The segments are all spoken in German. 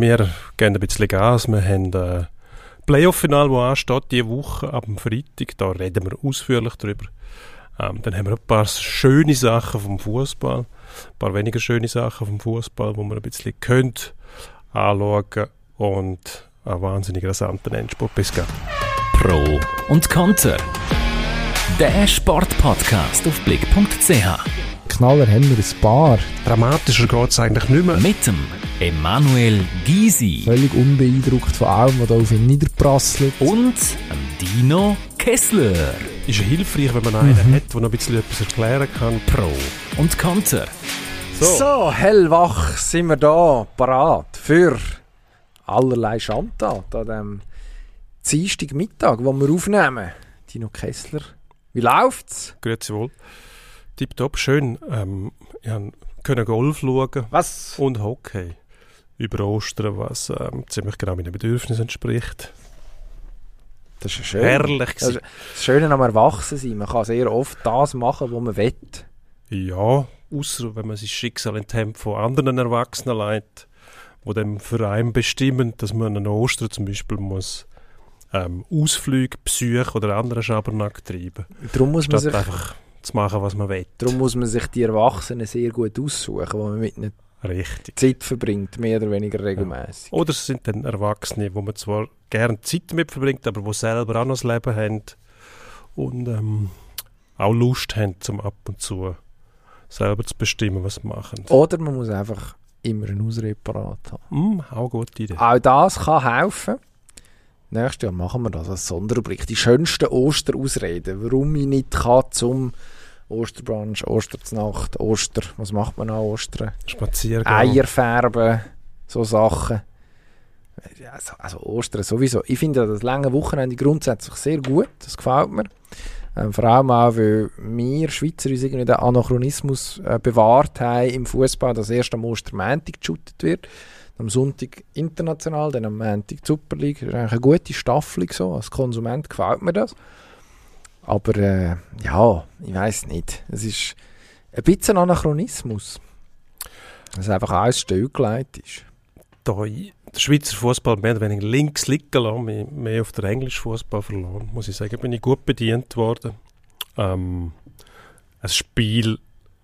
wir gehen ein bisschen Gas. Wir haben äh, Playoff-Final, das ansteht, diese Woche, dem Freitag. Da reden wir ausführlich drüber. Ähm, dann haben wir ein paar schöne Sachen vom Fußball, ein paar weniger schöne Sachen vom Fußball, wo wir ein bisschen können anschauen und einen wahnsinnig rasanten Endspurt. Bis gleich. Pro und Konter. Der Sportpodcast auf blick.ch. Knaller haben wir ein paar. Dramatischer geht es eigentlich nicht mehr. Mit dem Emanuel Gysi Völlig unbeeindruckt von allem, was da auf ihn niederprasselt. und dem Dino Kessler. Ist ja hilfreich, wenn man einen hat, der noch ein bisschen etwas erklären kann. Pro und Konter. So. hellwach sind wir da, parat für allerlei Schandtat an dem Dienstagmittag, wo wir aufnehmen. Dino Kessler, wie läuft's? Grüezi wohl. Tipptopp, schön. Ähm, ich konnte Golf schauen Was? und Hockey über Ostern, was ähm, ziemlich genau meinen Bedürfnissen entspricht. Das ist schön. Herrlich Das, gewesen. ist das Schöne am Erwachsensein, man kann sehr oft das machen, was man will. Ja, außer wenn man sein Schicksal in die Hände von anderen Erwachsenen leitet, die dem für einen bestimmen, dass man an Ostern zum Beispiel muss ähm, Ausflüge, Besuche oder anderen Schabernack treiben. Darum muss, man sich, einfach zu machen, was man will. darum muss man sich die Erwachsenen sehr gut aussuchen, wo man mit ihnen Richtig. Zeit verbringt, mehr oder weniger regelmäßig. Oder es sind dann Erwachsene, wo man zwar gerne Zeit mit verbringt, aber wo selber auch noch das Leben haben und ähm, auch Lust haben, zum ab und zu selber zu bestimmen, was sie machen. Oder man muss einfach immer eine Ausrede parat haben. Hm, auch eine gute Idee. Auch das kann helfen. Nächstes Jahr machen wir das als Sonderblick. Die schönsten Osterausreden. Warum ich nicht kann zum Osterbrunch, Osterznacht, Oster. Was macht man an Ostern? Spaziergang. Eier färben, so Sachen. Also, also Ostern sowieso. Ich finde das lange Wochenende grundsätzlich sehr gut. Das gefällt mir. Ähm, vor allem auch, weil wir Schweizer uns irgendwie den Anachronismus äh, bewahrt haben im Fußball, dass erst am Ostermäntig geshootet wird. Am Sonntag international, dann am Montag die Super League. Das ist eigentlich eine gute Staffelung so. Als Konsument gefällt mir das. Aber äh, ja, ich weiß nicht. Es ist ein bisschen Anachronismus. Dass einfach alles stillgelegt ist. da den Schweizer Fußball mehr oder weniger links liegen lassen, mehr auf den englischen Fußball verloren, muss ich sagen, bin ich gut bedient worden. Ähm, ein Spiel,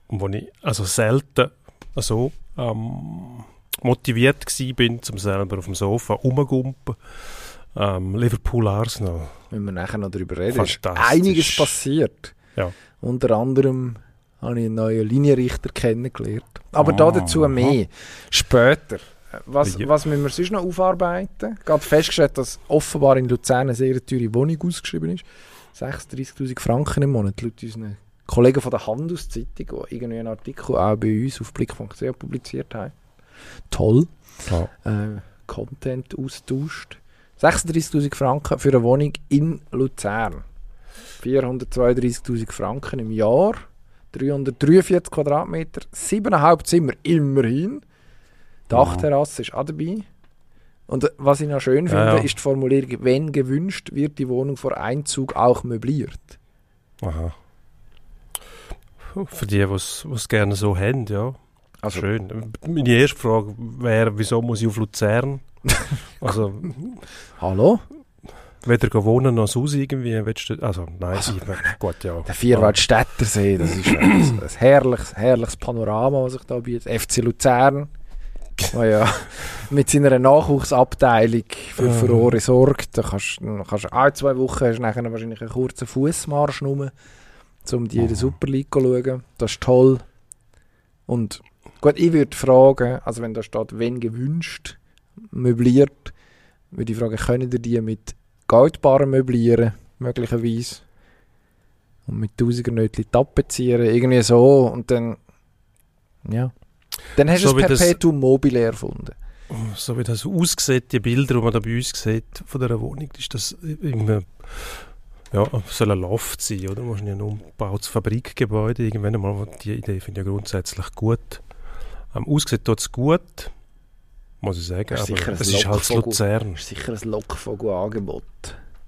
wo ich also selten so ähm, motiviert gsi bin, zum selber auf dem Sofa rumgumpen. Ähm, Liverpool Arsenal. Wenn wir nachher noch darüber reden, ist einiges passiert. Ja. Unter anderem habe ich einen neuen Linienrichter kennengelernt. Aber Ah, dazu mehr. Später. Was, Ja. was müssen wir sonst noch aufarbeiten? Gerade festgestellt, dass offenbar in Luzern eine sehr teure Wohnung ausgeschrieben ist. 36'000 Franken im Monat, laut unseren Kollegen von der Handelszeitung, die irgendwie einen Artikel auch bei uns auf blick.ch publiziert haben. Toll. Ja. äh, Content austauscht. 36'000 Franken für eine Wohnung in Luzern. 432'000 Franken im Jahr. 343 Quadratmeter, 7,5 Zimmer immerhin. Die. Dachterrasse ist auch dabei. Und äh, was ich noch schön finde, Ja, ja. ist die Formulierung, wenn gewünscht, wird die Wohnung vor Einzug auch möbliert. Aha. Für die, die es gerne so haben, ja. Also, Schön. Meine erste Frage wäre, wieso muss ich auf Luzern? Also, hallo? weder wohnen noch sonst irgendwie. Willst du, also, nein, Also, ich, gut, ja. Der Vierwaldstättersee, das ist ein, ein herrliches, herrliches Panorama, was sich da bietet. FC Luzern, der ja mit seiner Nachwuchsabteilung für. Furore sorgt. Da kannst du alle zwei Wochen hast nachher wahrscheinlich einen kurzen Fußmarsch rum, um die in der Super League zu schauen. Das ist toll. Und gut, ich würde fragen, also wenn da steht, wenn gewünscht, möbliert, würde ich fragen, können ihr die mit Goldbarren möblieren, möglicherweise? Und mit Tausendernötchen tapezieren, irgendwie so. Und dann, ja. Dann hast du So wie das das- Perpetuum mobile erfunden. So wie das aussieht, die Bilder, die man da bei uns sieht von dieser Wohnung, ist das irgendwie, ja, soll ein Loft sein, oder? Wahrscheinlich ein umgebautes Fabrikgebäude. Irgendwann einmal, die Idee finde ich ja grundsätzlich gut. Ähm, aussieht tut es gut, muss ich sagen, Das ist aber es ist halt. Luzern. Das ist sicher ein Lockvogel-Angebot.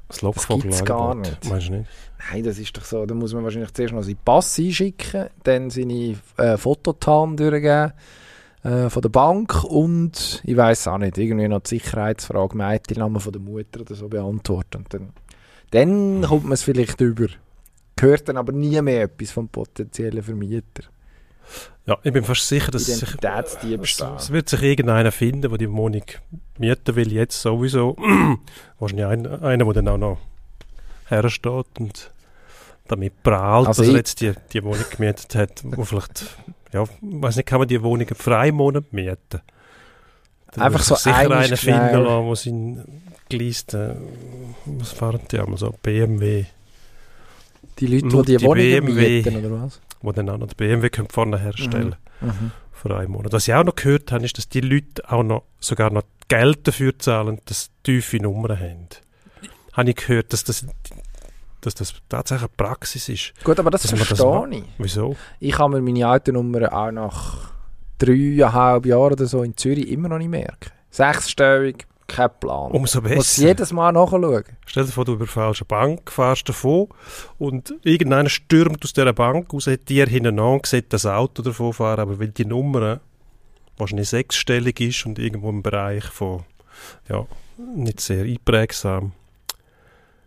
Das Lockvogel gibt's gar nicht. Meinst du nicht? Nein, das ist doch so. Da muss man wahrscheinlich zuerst noch seinen Pass einschicken, dann seine äh, Fototan durchgeben, äh, von der Bank und ich weiß auch nicht, irgendwie noch die Sicherheitsfrage, Mädchenname von der Mutter oder so beantworten. Und dann, dann kommt man es vielleicht über. Hört dann aber nie mehr etwas vom potenziellen Vermieter. Ja, ich bin fast sicher, dass sich, es, wird sich irgendeiner finden, der die Wohnung mieten will, jetzt sowieso. Wahrscheinlich ein, einer, der dann auch noch hersteht und damit prahlt, Also dass er ich- jetzt die, die Wohnung gemietet hat, wo vielleicht, ja, weiß nicht, kann man die Wohnung frei Monat mieten? Dann Einfach so sich sicher einen finden lassen, der sein geleisten, was fahren die einmal so, BMW, Die Leute, die die die Wohnungen BMW. mieten, oder was? Wo dann auch noch die BMW vorne herstellen Mhm. für einen Monat. Was ich auch noch gehört habe, ist, dass die Leute auch noch sogar noch Geld dafür zahlen, dass sie tiefe Nummern haben. Habe ich gehört, dass das, dass das tatsächlich eine Praxis ist. Gut, aber das das verstehe macht. ich. Wieso? Ich kann mir meine alten Nummern auch nach dreieinhalb Jahren oder so in Zürich immer noch nicht merken. Sechsstellig, kein Plan. Umso Muss besser. jedes Mal nachschauen. Stell dir vor, du überfällst eine Bank, fährst davon und irgendeiner stürmt aus dieser Bank raus, hat dir hinten an, sieht das Auto davon fahren, aber weil die Nummer wahrscheinlich sechsstellig ist und irgendwo im Bereich von, ja, nicht sehr einprägsam,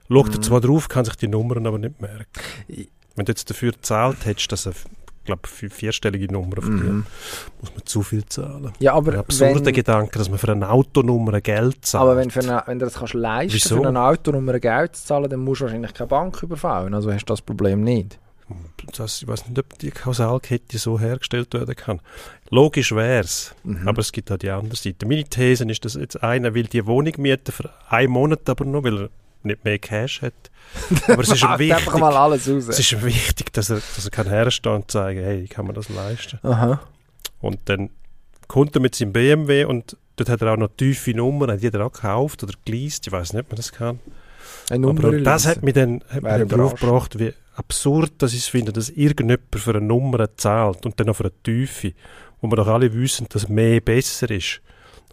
schaut er Mhm. zwar drauf, kann sich die Nummern aber nicht merken. Wenn du jetzt dafür gezahlt hättest, dass er, glaube vierstellige Nummer von Mhm. muss man zu viel zahlen. Ja, Ein aber absurder wenn, Gedanke, dass man für eine Autonummer Geld zahlt. aber wenn, für eine, wenn du das kannst leisten Wieso? für eine Autonummer Geld zu zahlen, dann musst du wahrscheinlich keine Bank überfallen. Also hast du das Problem nicht. das, ich weiß nicht, ob die Kausalkette so hergestellt werden kann. Logisch wäre es, Mhm. aber es gibt auch die andere Seite. Meine These ist, dass jetzt einer will die Wohnung mieten für einen Monat aber nur, weil er nicht mehr Cash hat. Aber es ist ihm einfach wichtig, mal alles raus. es ist ihm wichtig dass, er, dass er kann herstehen und sagen, hey, ich kann mir das leisten. Aha. Und dann kommt er mit seinem BMW und dort hat er auch noch tiefe Nummern, hat jeder auch gekauft oder geleast, ich weiß nicht, ob man das kann. Aber das hat mich dann, hat mich drauf überrascht. gebracht, wie absurd das ist, finde, dass irgendjemand für eine Nummer zahlt und dann noch für eine Tiefe, wo wir doch alle wissen, dass mehr besser ist.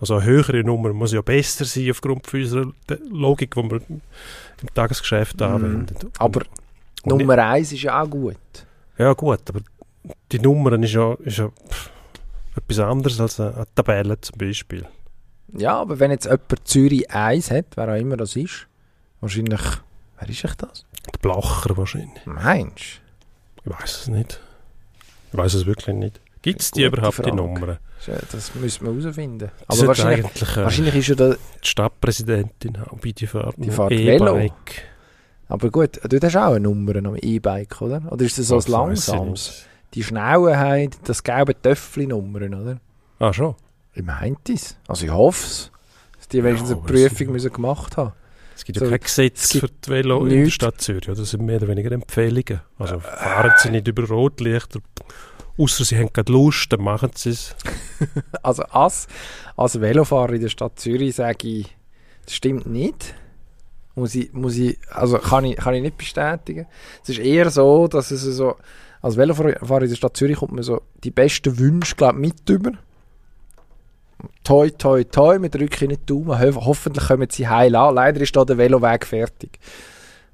Also eine höhere Nummer muss ja besser sein aufgrund von unserer Logik, die wir im Tagesgeschäft Mhm. anwenden. Aber Und Nummer eins ist ja auch gut. Ja gut, aber die Nummern ist ja, ist ja pff, etwas anderes als eine, eine Tabelle zum Beispiel. Ja, aber wenn jetzt jemand Zürich 1 hat, wer auch immer das ist, wahrscheinlich, wer ist echt das? Der Blacher wahrscheinlich. Meinst Ich weiß es nicht. Ich weiß es wirklich nicht. Gibt es die überhaupt, die Frage. Nummern? du? Ja, Das müssen wir herausfinden. Aber sollte wahrscheinlich, eigentlich äh, wahrscheinlich ist ja da, die Stadtpräsidentin bei die fährt Die fährt Velo. Aber gut, dort hast du auch eine Nummer am E-Bike, oder? Oder ist das so ein langsames? Die Schnellen haben das gelbe Töffli-Nummern, oder? Ah, schon? Ich meinte es. Also ich hoffe es. Dass die wenigstens Ja, eine Prüfung müssen gemacht haben. Es gibt ja So, kein Gesetz für die Velo in der. Stadt Zürich. Oder? Das sind mehr oder weniger Empfehlungen. Also fahren sie nicht über Rotlichter. Außer sie haben gerade Lust, dann machen sie es. Also als, als Velofahrer in der Stadt Zürich sage ich, das stimmt nicht. Muss ich, muss ich, also kann ich, kann ich nicht bestätigen. Es ist eher so, dass es so, als Velofahrer in der Stadt Zürich kommt man so die besten Wünsche, glaube mit über. Toi, toi, toi, wir drücken nicht die Daumen. Ho hoffentlich kommen sie heil an. Leider ist da der Veloweg fertig.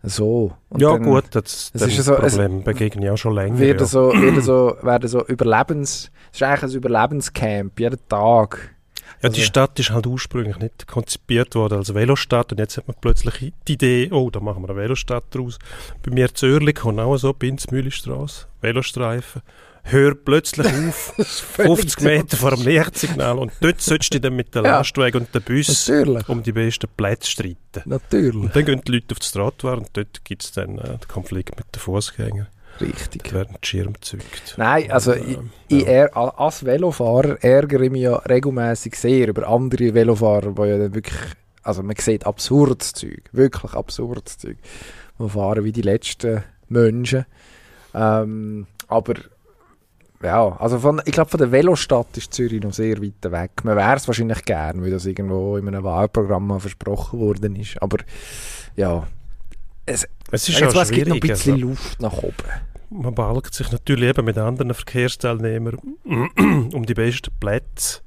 So. Und ja dann gut, das, das ist so- Problem begegne ich auch schon länger. Werden ja. so, werden so, werden so Überlebens, es ist eigentlich ein Überlebenscamp, jeden Tag. Ja, die Also- Stadt ist halt ursprünglich nicht konzipiert worden als Velostadt und jetzt hat man plötzlich die Idee, oh, da machen wir eine Velostadt draus. Bei mir zu Zürich kommt auch so, Binz-Mühlestrasse, Velostreifen. Hör plötzlich auf, 50 Meter vor dem Lichtsignal und dort sollst du dann mit dem Ja. Lastwagen und dem Bus Natürlich, um die besten Plätze streiten. natürlich. Und dann gehen die Leute auf die Trottoir und dort gibt es dann äh, den Konflikt mit den Fußgängern. Richtig. Da werden die Schirme gezückt. Nein, also Und, ich, ähm, ich ja. ehr, a- als Velofahrer ärgere ich mich ja regelmäßig sehr über andere Velofahrer, die ja dann wirklich, also man sieht absurdes Zeug, wirklich absurdes Zeug, die fahren wie die letzten Menschen. Ähm, aber ja, also von, ich glaube von der Velostadt ist Zürich noch sehr weit weg. Man wäre es wahrscheinlich gern, weil das irgendwo in einem Wahlprogramm mal versprochen worden ist. Aber ja, Es ist jetzt es gibt noch ein bisschen also. Luft nach oben. Man balgt sich natürlich eben mit anderen Verkehrsteilnehmern um die besten Plätze.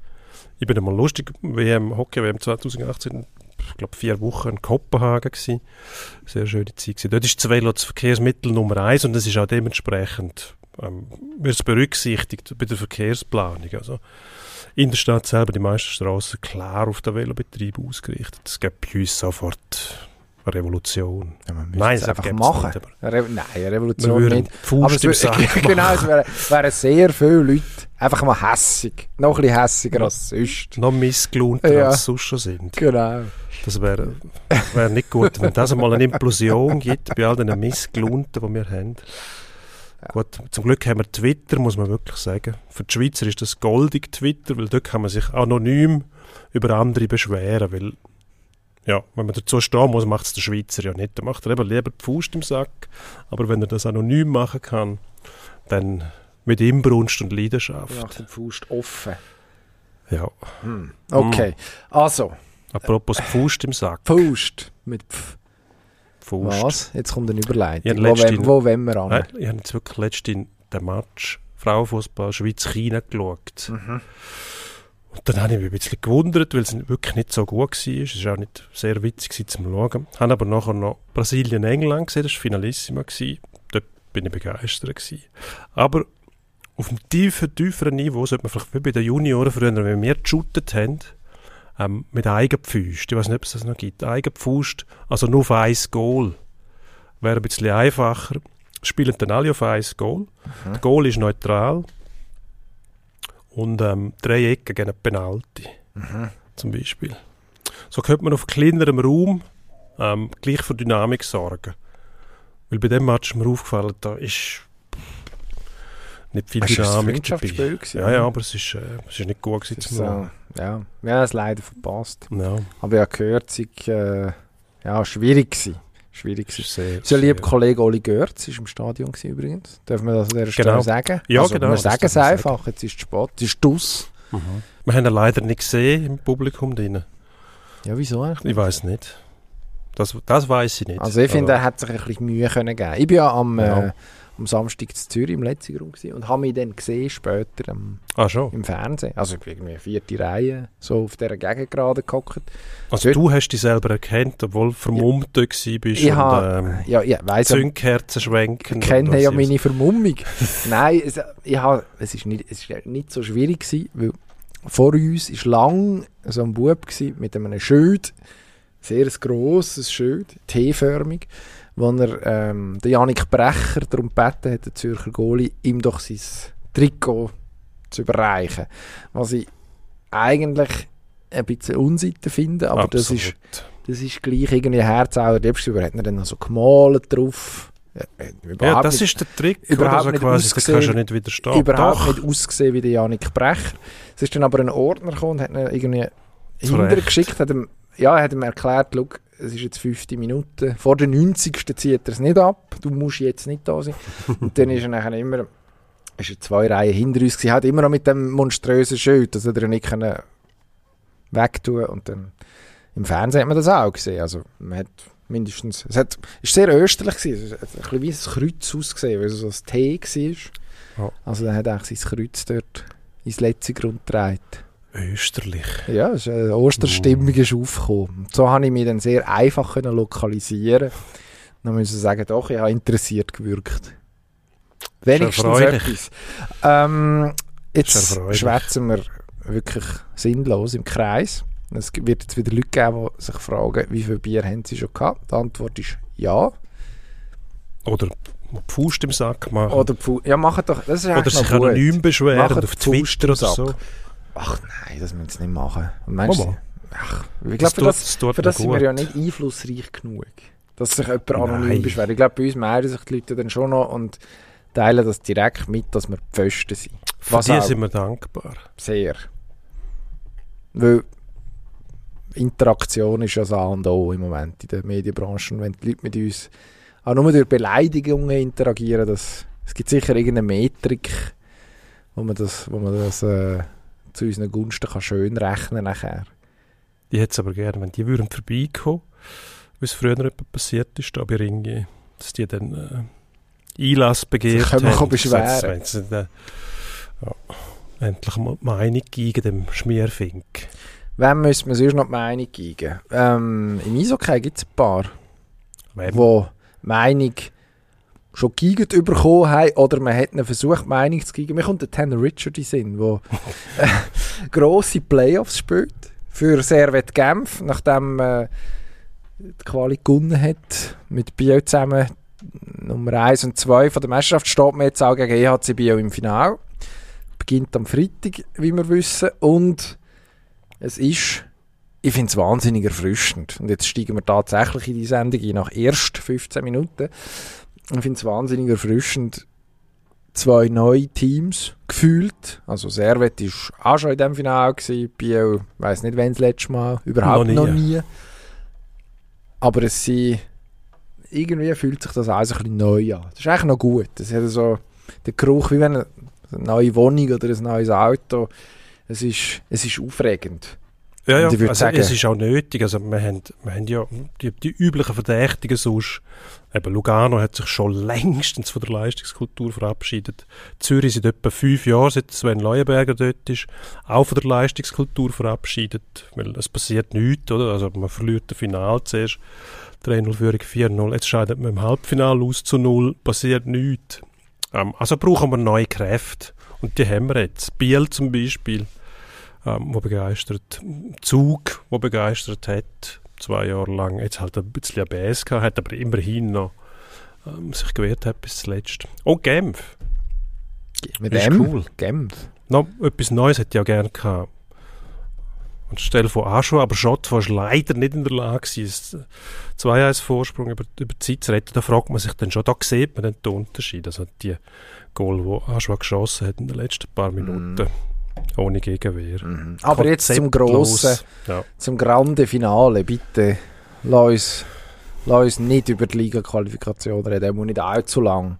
Ich bin einmal lustig, WM, Hockey WM 2018, ich glaube vier Wochen in Kopenhagen gewesen. Sehr schöne Zeit gewesen. Dort ist das Velo das Verkehrsmittel Nummer eins und es ist auch dementsprechend ähm, wird es berücksichtigt bei der Verkehrsplanung. Also in der Stadt selber die meisten Straßen klar auf den Velobetrieb ausgerichtet. Es gibt bei uns sofort eine Revolution. Ja, Nein, es einfach machen. nicht, aber Re Nein, eine Revolution nicht. Aber es wär- genau, es wären wären sehr viele Leute einfach mal hässig. Noch ein bisschen hässiger als sonst. Noch missgelohnter Ja. als sonst schon sind. Genau. Das wäre wär nicht gut, wenn das einmal eine Implosion gibt bei all den Missgelohnten, die wir haben. Gut, zum Glück haben wir Twitter, muss man wirklich sagen. Für die Schweizer ist das goldig Twitter, weil dort kann man sich anonym über andere beschweren, weil ja, wenn man dazu stehen muss, macht es der Schweizer ja nicht. Dann macht er eben lieber die Faust im Sack. Aber wenn er das anonym machen kann, dann mit Inbrunst und Leidenschaft. Nach dem Faust offen. Ja. Okay, also, Apropos Faust im Sack. Faust mit Pf. Faust. Was? Jetzt kommt eine Überleitung. Wo, letzte- wollen, wo wollen wir an? Ich habe jetzt wirklich letztens den Match Frauenfußball Schweiz-China geschaut. Mhm. Und dann habe ich mich ein bisschen gewundert, weil es wirklich nicht so gut war. Es war auch nicht sehr witzig zum Schauen. Ich habe aber nachher noch Brasilien-England gesehen, das war Finalissima. Dort bin ich begeistert. Gewesen. Aber auf einem tiefen, tieferen Niveau sollte man vielleicht wie bei den Junioren früher, wenn wir geshootet haben, ähm, mit Eigenpfust. Ich weiß nicht, ob es das noch gibt. Eigenpfust, also nur auf ein Goal. Wäre ein bisschen einfacher. Spielen dann alle auf ein Goal. Das Goal ist neutral. Und ähm, drei Ecken gegen eine Penalty. Zum Beispiel. So könnte man auf kleinerem Raum ähm, gleich für Dynamik sorgen. Weil bei dem Match ist mir aufgefallen, da ist nicht viel ein Dynamik dabei. gewesen, Ja, ja, aber es ist, äh, es ist nicht gut gewesen ist, äh, ja, wir haben es leider verpasst. Ja, Aber habe gehört, es sei, äh, ja, schwierig gewesen. Schwierig es gewesen. sehr, Unser lieber Kollege Oli Görz war im Stadion gewesen, übrigens. Dürfen wir das an dieser Stelle Genau. sagen? Ja, also, genau, Wir sagen es einfach, jetzt ist es spät. Es ist dus. Mhm. Wir haben ihn leider nicht gesehen im Publikum drin. Ja, wieso eigentlich? Ich weiß nicht. Das, das weiß ich nicht. Also ich finde, er hat sich ein bisschen Mühe können geben. Ich bin ja am, Ja. Äh, am Samstag in Zürich im letzten Grund gewesen und habe mich dann gesehen später ähm, Ah, im Fernsehen. Also ich irgendwie vierte Reihe, so auf dieser Gegend gerade gehockt. Also Dort- du hast dich selber erkannt, obwohl du vermummt gewesen bist Ich und ha- ähm, Ja, weiss ja, Zündkerzen schwenken. Ich kenne ja meine Vermummung. Nein, es, ich hab, es, ist nicht, es ist nicht so schwierig gewesen, weil vor uns war lang so ein Bub gewesen mit einem Schild, sehr grosses Schild, T-förmig, wo er ähm, den Janik Brecher darum gebeten hat, der Zürcher Goalie, ihm doch sein Trikot zu überreichen. Was ich eigentlich ein bisschen unsitte finde, aber das ist Absolut. das ist gleich irgendwie Herz auch liebst. Er hat ihn dann noch so gemalt drauf. Ja, das nicht, ist der Trick. überhaupt also nicht quasi, kannst du ausgesehen- nicht widerstehen. überhaupt Doch. nicht ausgesehen wie der Janik Brecher. Es ist dann aber ein Ordner gekommen und hat ihn irgendwie Zu hinterher Recht. geschickt. Hat ihm, ja, er hat ihm erklärt, schau, es ist jetzt 50 Minuten. Vor der 90. zieht er es nicht ab. Du musst jetzt nicht da sein. und dann ist er nachher immer ist er zwei Reihen hinter uns gewesen, hat immer noch mit dem monströsen Schild, das hat er nicht können wegtun und dann im Fernsehen hat man das auch gesehen, also man hat mindestens, es hat, ist sehr österlich gewesen, es hat ein bisschen wie ein Kreuz ausgesehen, weil es so ein T war. Ja. Also dann hat er eigentlich sein Kreuz dort ins letzte Grund getragen. Österlich. Ja, es ist eine Osterstimmung ist aufgekommen. So habe ich mich dann sehr einfach können lokalisieren. Dann müssen ich sagen, doch, ich habe interessiert gewirkt. Wenigstens etwas. Ähm, jetzt schwätzen wir wirklich sinnlos im Kreis. Es wird jetzt wieder Leute geben, die sich fragen, wie viel Bier haben sie schon gehabt? Die Antwort ist ja. Oder die Faust im Sack machen. Oder, Pfu- ja, machen doch, das ist Oder sich anonym beschweren auf Twitter oder Sack. so. Ach nein, das müssen sie nicht machen. Und meinst Mama. du, ach, ich glaube, für das, das tut Für das sind wir ja nicht einflussreich genug. Dass sich jemand anonym Nein. beschwert. Ich glaube, bei uns melden sich die Leute dann schon noch und teilen das direkt mit, dass wir Pfosten sind. Für Was die auch sind wir dankbar. sehr. Weil Interaktion ist ja das A und O im Moment in der Medienbranche. Und wenn die Leute mit uns auch nur durch Beleidigungen interagieren, das, es gibt sicher irgendeine Metrik, wo man das, wo man das äh, zu unseren Gunsten kann schön rechnen nachher. Die hätte es aber gerne, wenn die würden vorbeikommen, wie es früher etwa passiert ist, da bei Ringi, dass die dann äh, Einlass begehrt können wir haben. beschweren. Wenn sie, äh, ja, endlich mal die Meinung gegen dem Schmierfink. Wem müssen wir sonst noch die Meinung geben? Ähm, Im Eishockey gibt es ein paar, Wem? wo Meinung schon geigert bekommen haben oder man hat einen versucht, Meinung zu geigen. Mir kommt der Tanner Richard in Sinn, der äh, grosse Playoffs spielt für Servet Genf, nachdem äh, die Quali gewonnen hat, mit Bio zusammen Nummer 1 und 2 von der Meisterschaft, steht man jetzt auch gegen EHC Bio im Finale. Beginnt am Freitag, wie wir wissen, und es ist ich finde es wahnsinnig erfrischend. Und jetzt steigen wir tatsächlich in die Sendung ein, nach erst 15 Minuten. Ich finde es wahnsinnig erfrischend. Zwei neue Teams gefühlt. Also Servet war auch schon in diesem Finale. Gewesen. Biel, ich weiss nicht, wann das letzte Mal. Überhaupt noch nie. Noch nie. Aber es sind, irgendwie fühlt sich das alles ein bisschen neu an. Das ist eigentlich noch gut. Es hat so den Geruch, wie wenn eine neue Wohnung oder ein neues Auto. Es ist, es ist aufregend. Ja, ja, also sagen- es ist auch nötig. Also wir haben, wir haben ja die, die üblichen Verdächtigen sonst. Eben Lugano hat sich schon längstens von der Leistungskultur verabschiedet. Zürich seit etwa fünf Jahren, seit Sven Leuenberger dort ist, auch von der Leistungskultur verabschiedet. Weil es passiert nichts, oder? Also man verliert das Final zuerst. 3-0 Führung, 4-0. Jetzt scheidet man im Halbfinale aus zu 0. Passiert nichts. Ähm, also brauchen wir neue Kräfte. Und die haben wir jetzt. Biel zum Beispiel ähm, wo begeistert, Zug, wo begeistert hat, zwei Jahre lang, jetzt halt ein bisschen ABS gehabt, hat aber immerhin noch ähm, sich gewehrt hat bis zuletzt. Und Genf, Mit ist dem cool. Genf. noch etwas Neues hätte ich ja gerne gehabt. Und stell vor auch schon, aber Schott war leider nicht in der Lage gewesen, 2-1 Vorsprung über, über die Zeit zu retten. Da fragt man sich dann schon, da sieht man den Unterschied. Also die Goal, die Aschwa geschossen hat in den letzten paar Minuten, ohne Gegenwehr. Aber jetzt zum grossen, Ja. zum grande Finale. Bitte, lass uns, lass uns nicht über die Liga-Qualifikation reden. Er muss nicht allzu lang.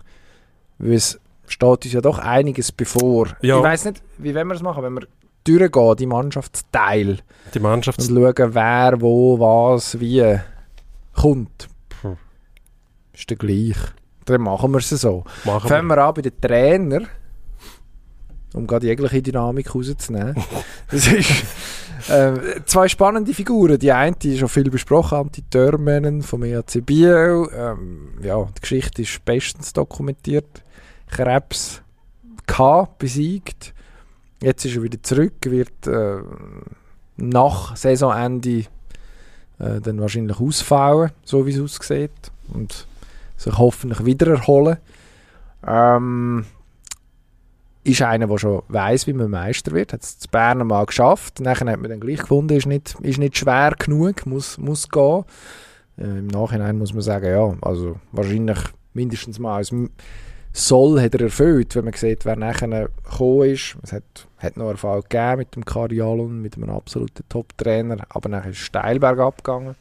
Weil es steht uns ja doch einiges bevor. Ja. Ich weiss nicht, wie wollen wir das machen, wenn wir durchgehen, die Mannschaftsteil, Die Mannschaft und schauen, wer, wo, was, wie kommt. Hm. Ist der gleich. Dann machen wir es so. machen Fangen wir an bei den Trainer, um gerade jegliche Dynamik rauszunehmen. Das ist äh, zwei spannende Figuren. Die eine die schon viel besprochen, Anti Törmänen vom EAC Biel. Ähm, ja, die Geschichte ist bestens dokumentiert. Krebs K besiegt. Jetzt ist er wieder zurück, wird äh, nach Saisonende äh, dann wahrscheinlich ausfallen, so wie es aussieht. Und sich hoffentlich wieder erholen. Ähm, ist einer, der schon weiß, wie man Meister wird. Hat es zu Bern mal geschafft. Nachher hat man dann gleich gefunden, ist nicht, ist nicht schwer genug, muss, muss gehen. Äh, Im Nachhinein muss man sagen, ja, also wahrscheinlich mindestens mal als Soll hat er erfüllt, wenn man sieht, wer nachher gekommen ist. Es hat, hat noch Erfahrung gegeben mit dem Karialon, mit einem absoluten Top-Trainer, aber nachher ist Steilberg abgegangen.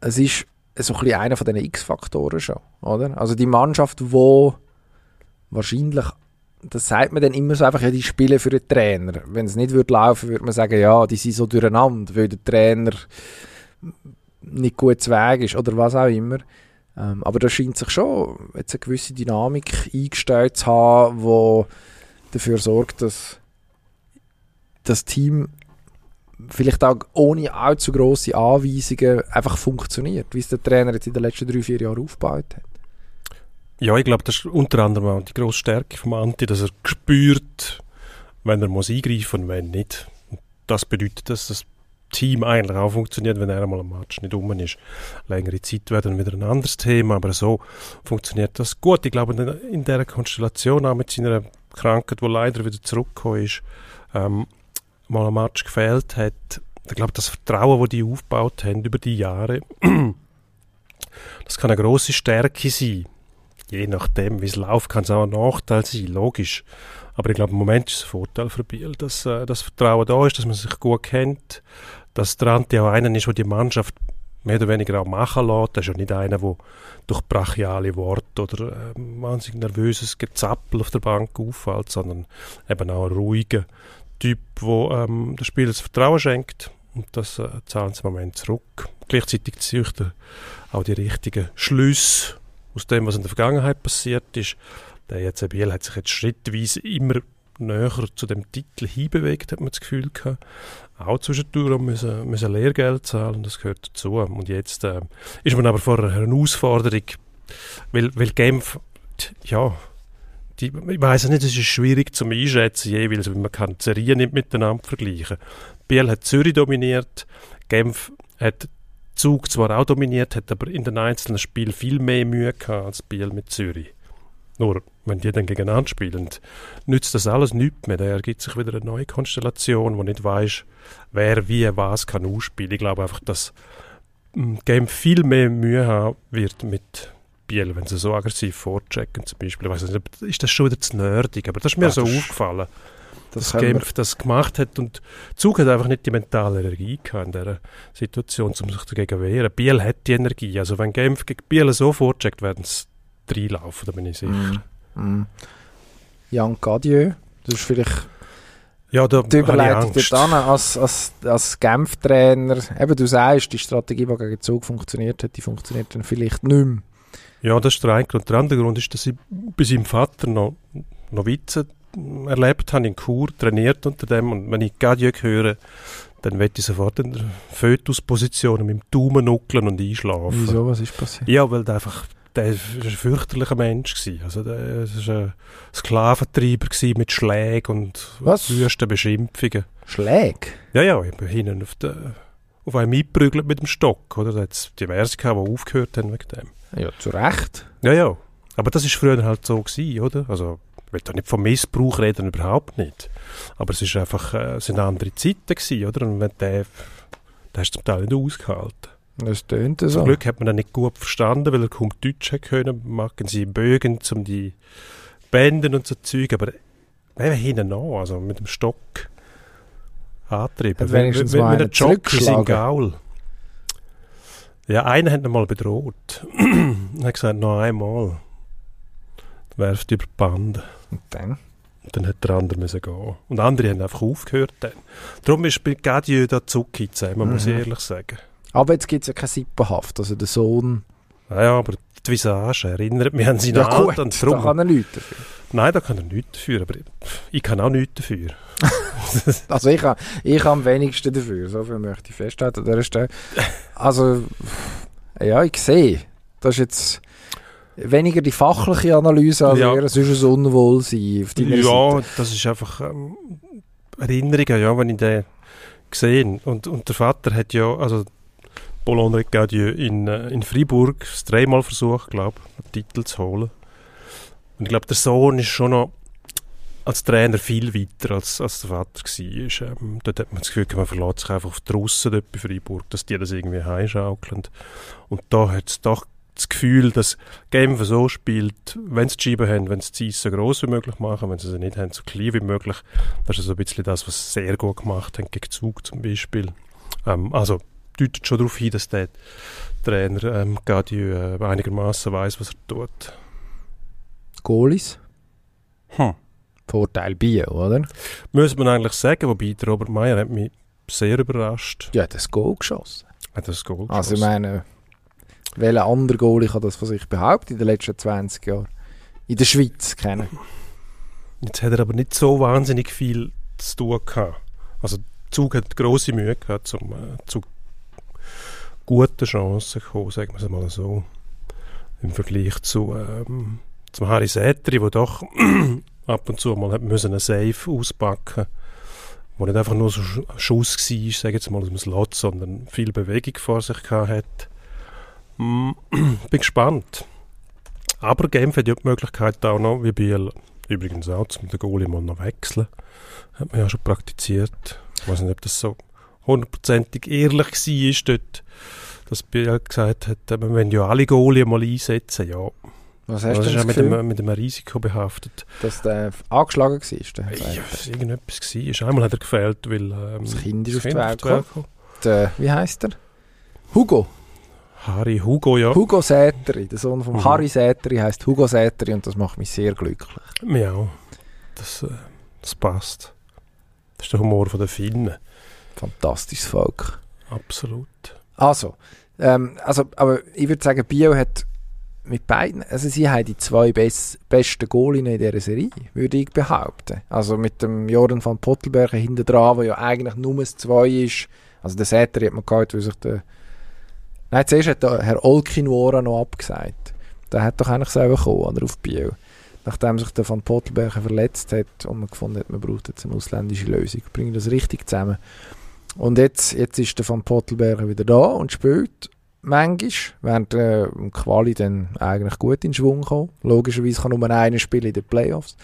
Es ist so ein bisschen einer von diesen X-Faktoren schon, oder? Also die Mannschaft, wo wahrscheinlich, das sagt man dann immer so einfach, ja, die spielen für den Trainer. Wenn es nicht würde laufen, würde man sagen, ja, die sind so durcheinander, weil der Trainer nicht gut zu Weg ist oder was auch immer. Ähm, aber da scheint sich schon jetzt eine gewisse Dynamik eingestellt zu haben, wo dafür sorgt, dass das Team vielleicht auch ohne allzu grosse Anweisungen einfach funktioniert, wie es der Trainer jetzt in den letzten drei, vier Jahren aufgebaut hat. Ja, ich glaube, das ist unter anderem auch die grosse Stärke vom Anti, dass er spürt, wenn er muss eingreifen und wenn nicht. Und das bedeutet, dass das Team eigentlich auch funktioniert, wenn er einmal am Match nicht um ist. Längere Zeit wäre dann wieder ein anderes Thema, aber so funktioniert das gut. Ich glaube, in- dieser Konstellation, auch mit seiner Krankheit, wo leider wieder zurückgekommen ist, ähm, mal am Match gefehlt hat, ich glaube, das Vertrauen, das die aufgebaut haben über die Jahre, das kann eine grosse Stärke sein je nachdem, wie es läuft, kann es auch ein Nachteil sein, logisch. Aber ich glaube, im Moment ist es ein Vorteil für Biel, dass äh, das Vertrauen da ist, dass man sich gut kennt, dass der Anti auch einer ist, der die Mannschaft mehr oder weniger auch machen lässt. Das ist ja nicht einer, der durch brachiale Worte oder äh, wahnsinnig nervöses Gezappel auf der Bank auffällt, sondern eben auch ein ruhiger Typ, der ähm, den Spielern das Vertrauen schenkt. Und das äh, zahlen sie im Moment zurück. Gleichzeitig zieht er auch die richtigen Schlüsse aus dem, was in der Vergangenheit passiert ist. Der EC Biel hat sich jetzt schrittweise immer näher zu dem Titel hinbewegt, hat man das Gefühl gehabt. Auch zwischendurch müssen, müssen Lehrgeld zahlen, das gehört dazu. Und jetzt äh, ist man aber vor einer Herausforderung, weil, weil Genf, ja, die, ich weiß nicht, es ist schwierig zum Einschätzen jeweils, weil man kann die Serien nicht miteinander vergleichen. Biel hat Zürich dominiert, Genf hat Zug zwar auch dominiert, hat aber in den einzelnen Spielen viel mehr Mühe gehabt als Biel mit Zürich. Nur, wenn die dann gegeneinander spielen, nützt das alles nichts mehr. Da ergibt sich wieder eine neue Konstellation, wo nicht weiß, wer wie was kann ausspielen. Ich glaube einfach, dass mm, Genf viel mehr Mühe haben wird mit Biel, wenn sie so aggressiv vorchecken zum Beispiel. Ich weiss nicht, ist das schon wieder zu nerdig, aber das ist mir Ja, so das ist- Das wir- Genf das gemacht hat und Zug hat einfach nicht die mentale Energie gehabt in dieser Situation, um sich dagegen zu wehren. Biel hat die Energie, also wenn Genf gegen Biel so vorcheckt, werden sie reinlaufen, da bin ich sicher. Mm, mm. Jan Gadieu, das ist vielleicht Ja, da die Überleitung dort als, als, als Genf-Trainer. Eben, du sagst, die Strategie, die gegen Zug funktioniert hat, die funktioniert dann vielleicht nicht mehr. Ja, das ist der eine Grund. Der andere Grund ist, dass ich bei seinem Vater noch, noch Witze erlebt habe in Chur, trainiert unter dem. Und wenn ich Gadieu höre, dann werde ich sofort in der Fötusposition mit dem Daumen nuckeln und einschlafen. Wieso, was ist passiert? Ja, weil der einfach der war ein fürchterlicher Mensch. Gewesen. Also der war ein Sklaventreiber gewesen mit Schlägen und Was? wüsten Beschimpfungen. Schläge? Ja, ja, ich bin hinten auf, der, auf einem eingeprügelt mit dem Stock. Oder? Da hat es diverse gehabt, die aufgehört haben wegen dem. Ja, zu Recht. Ja, ja. Aber das ist früher halt so gewesen, oder? Also, ich will da nicht vom Missbrauch reden, überhaupt nicht. Aber es ist einfach, äh, sind andere Zeiten gewesen, oder? Und wenn der, der hast du zum Teil nicht ausgehalten. Das tönt Zum so. Glück hat man ihn nicht gut verstanden, weil er kaum Deutsch können. Machen sie Bögen zum die Bänden und so Zeug, aber eben hinten noch, also mit dem Stock antrieben. Hat wenigstens mit, mal mit einen einem Jockey in zurückgeschlagen. Gaul. Ja, einer hat ihn mal bedroht. er hat gesagt, noch einmal. Werft über die Bande. Und dann? Und dann hat der andere müssen gehen. Und andere haben einfach aufgehört dann. Darum ist bei Gadieu da Zucki zusammen, muss ich Mhm. ehrlich sagen. Aber jetzt gibt es ja keine Sippenhaft. Also der Sohn... Naja, aber die Visage erinnert mich an seinen Ja gut, Alter. Und da kann er nichts dafür. nein, da kann er nichts dafür, aber ich, kann auch nichts dafür. Also ich habe ich am wenigsten dafür. So viel möchte ich festhalten an dieser Stelle. Also, ja, ich sehe. Das ist jetzt weniger die fachliche Analyse, als Ja. eher es ist ein Unwohlsein auf deiner Ja, Seite. das ist einfach ähm, Erinnerungen, ja, wenn ich den gesehen und und der Vater hat ja, also Paul Henri Gadieu in, äh, in Freiburg das dreimal versucht, glaube ich, einen Titel zu holen. Und ich glaube, der Sohn ist schon noch als Trainer viel weiter als, als der Vater war. Ähm, dort hat man das Gefühl, man verlässt sich einfach auf die Russen dort bei Freiburg, dass die das irgendwie heimschaukeln. Und da hat es doch das Gefühl, dass Genf so spielt, wenn sie die Scheibe haben, wenn sie die Ziele so gross wie möglich machen, wenn sie sie nicht haben, so klein wie möglich. Das ist so ein bisschen das, was sie sehr gut gemacht haben, gegen Zug zum Beispiel. Ähm, also deutet schon darauf hin, dass der Trainer ähm, Gadieu äh, einigermaßen weiß, was er tut. Goalies. Hm. Vorteil Bio, oder? Muss man eigentlich sagen, wobei der Robert Meyer hat mich sehr überrascht. Ja, das Goal geschossen. Hat das Goal Also ich geschossen. meine, welcher andere Goalie kann das von sich behaupten in den letzten 20 Jahren? In der Schweiz kennen. Jetzt hat er aber nicht so wahnsinnig viel zu tun gehabt. Also Zug hat grosse Mühe gehabt, um äh, zu guten Chancen zu kommen, sagen wir es mal so. Im Vergleich zu ähm, zum Harry Säteri, der doch ab und zu mal hat müssen einen Safe auspacken wo nicht einfach nur so ein Schuss war, sage jetzt mal aus dem Slot, sondern viel Bewegung vor sich gehabt hat. Mm, bin gespannt. Aber Genf hat ja die Möglichkeit auch noch, wie Biel übrigens auch, zum den Goalie mal noch wechseln. Hat man ja schon praktiziert. Ich weiß nicht, ob das so hundertprozentig ehrlich war dort, dass Biel gesagt hat, äh, wir wollen ja alle Goalie mal einsetzen. Ja, Was das hast du ist denn auch das mit Gefühl, einem, mit einem Risiko behaftet. dass der angeschlagen war? Der, Ja, was irgendetwas war. Einmal hat er gefehlt, weil ähm, Das Kind ist auf die Welt gekommen. wie heißt er? Hugo. Harry Hugo, ja. Hugo Säteri. Der Sohn von Mhm. Harry Säteri heißt Hugo Säteri und das macht mich sehr glücklich. Auch. Das, äh, das passt. Das ist der Humor von der Finnen. Fantastisches Volk. Absolut. Also, ähm, also, aber ich würde sagen, Bio hat mit beiden, also sie haben die zwei best, besten Goalinnen in dieser Serie, würde ich behaupten. Also mit dem Jordan van Pottelberger hinten dran, der ja eigentlich Nummer zwei ist. Also der Säteri hat man gehabt, weil sich der... Nein, zuerst hat der Herr Olkinuora noch abgesagt. Der hat doch eigentlich selber kommen, oder, auf Biel. Nachdem sich der Van Pottelberger verletzt hat und man gefunden hat, man braucht jetzt eine ausländische Lösung. Bringen das richtig zusammen. Und jetzt, jetzt ist der Van Pottelberger wieder da und spielt manchmal, während äh, Quali dann eigentlich gut in Schwung kommt. Logischerweise kann nur einer spielen in den Playoffs.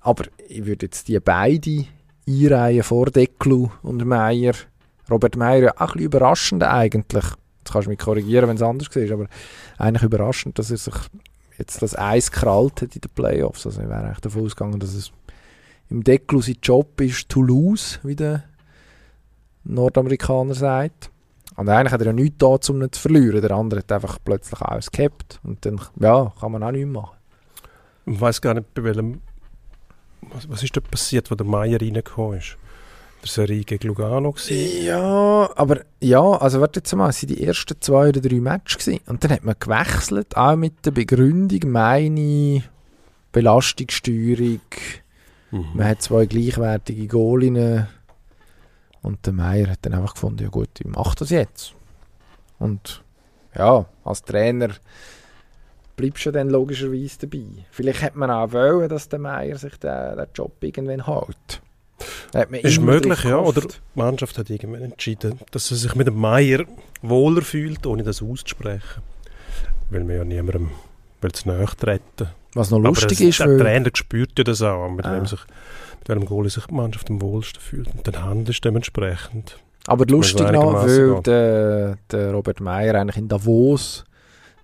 Aber ich würde jetzt die beiden einreihen vor Declu und Meier. Robert Meier ja auch ein bisschen überraschend eigentlich. Kannst mich korrigieren, wenn es anders ist, aber eigentlich überraschend, dass er sich jetzt das Eis krallt hat in den Playoffs. Also ich wäre eigentlich davon ausgegangen, dass es im sein Job ist, Toulouse, wie der Nordamerikaner sagt. Und eigentlich hat er ja nichts da, um nicht zu verlieren. Der andere hat einfach plötzlich alles gehabt. Und dann, ja, kann man auch nichts machen. Ich weiß gar nicht, bei welchem. Was, was ist da passiert, wo der Meier reingekommen ist? Der Serie gegen Lugano gewesen? Ja, aber ja, also warte jetzt mal, es waren die ersten zwei oder drei Matches gewesen. Und dann hat man gewechselt, auch mit der Begründung, meine Belastungssteuerung. Mhm. Man hat zwei gleichwertige Goalinnen. Und der Meier hat dann einfach gefunden, ja gut, ich mache das jetzt. Und ja, als Trainer bleibst du dann logischerweise dabei. Vielleicht hätte man auch wollen, dass der Meier sich den, den Job irgendwann hält. Man Ist möglich, ja. Oder die Mannschaft hat irgendwann entschieden, dass sie sich mit dem Meier wohler fühlt, ohne das auszusprechen. Weil wir ja niemandem zu nahe treten. Was noch lustig es- ist, der weil, Trainer spürt ja das auch, mit, Ah. wem sich, mit welchem Goalie sich die Mannschaft am wohlsten fühlt. Und dann handelst du dementsprechend. aber lustig noch, weil der, der Robert Meier eigentlich in Davos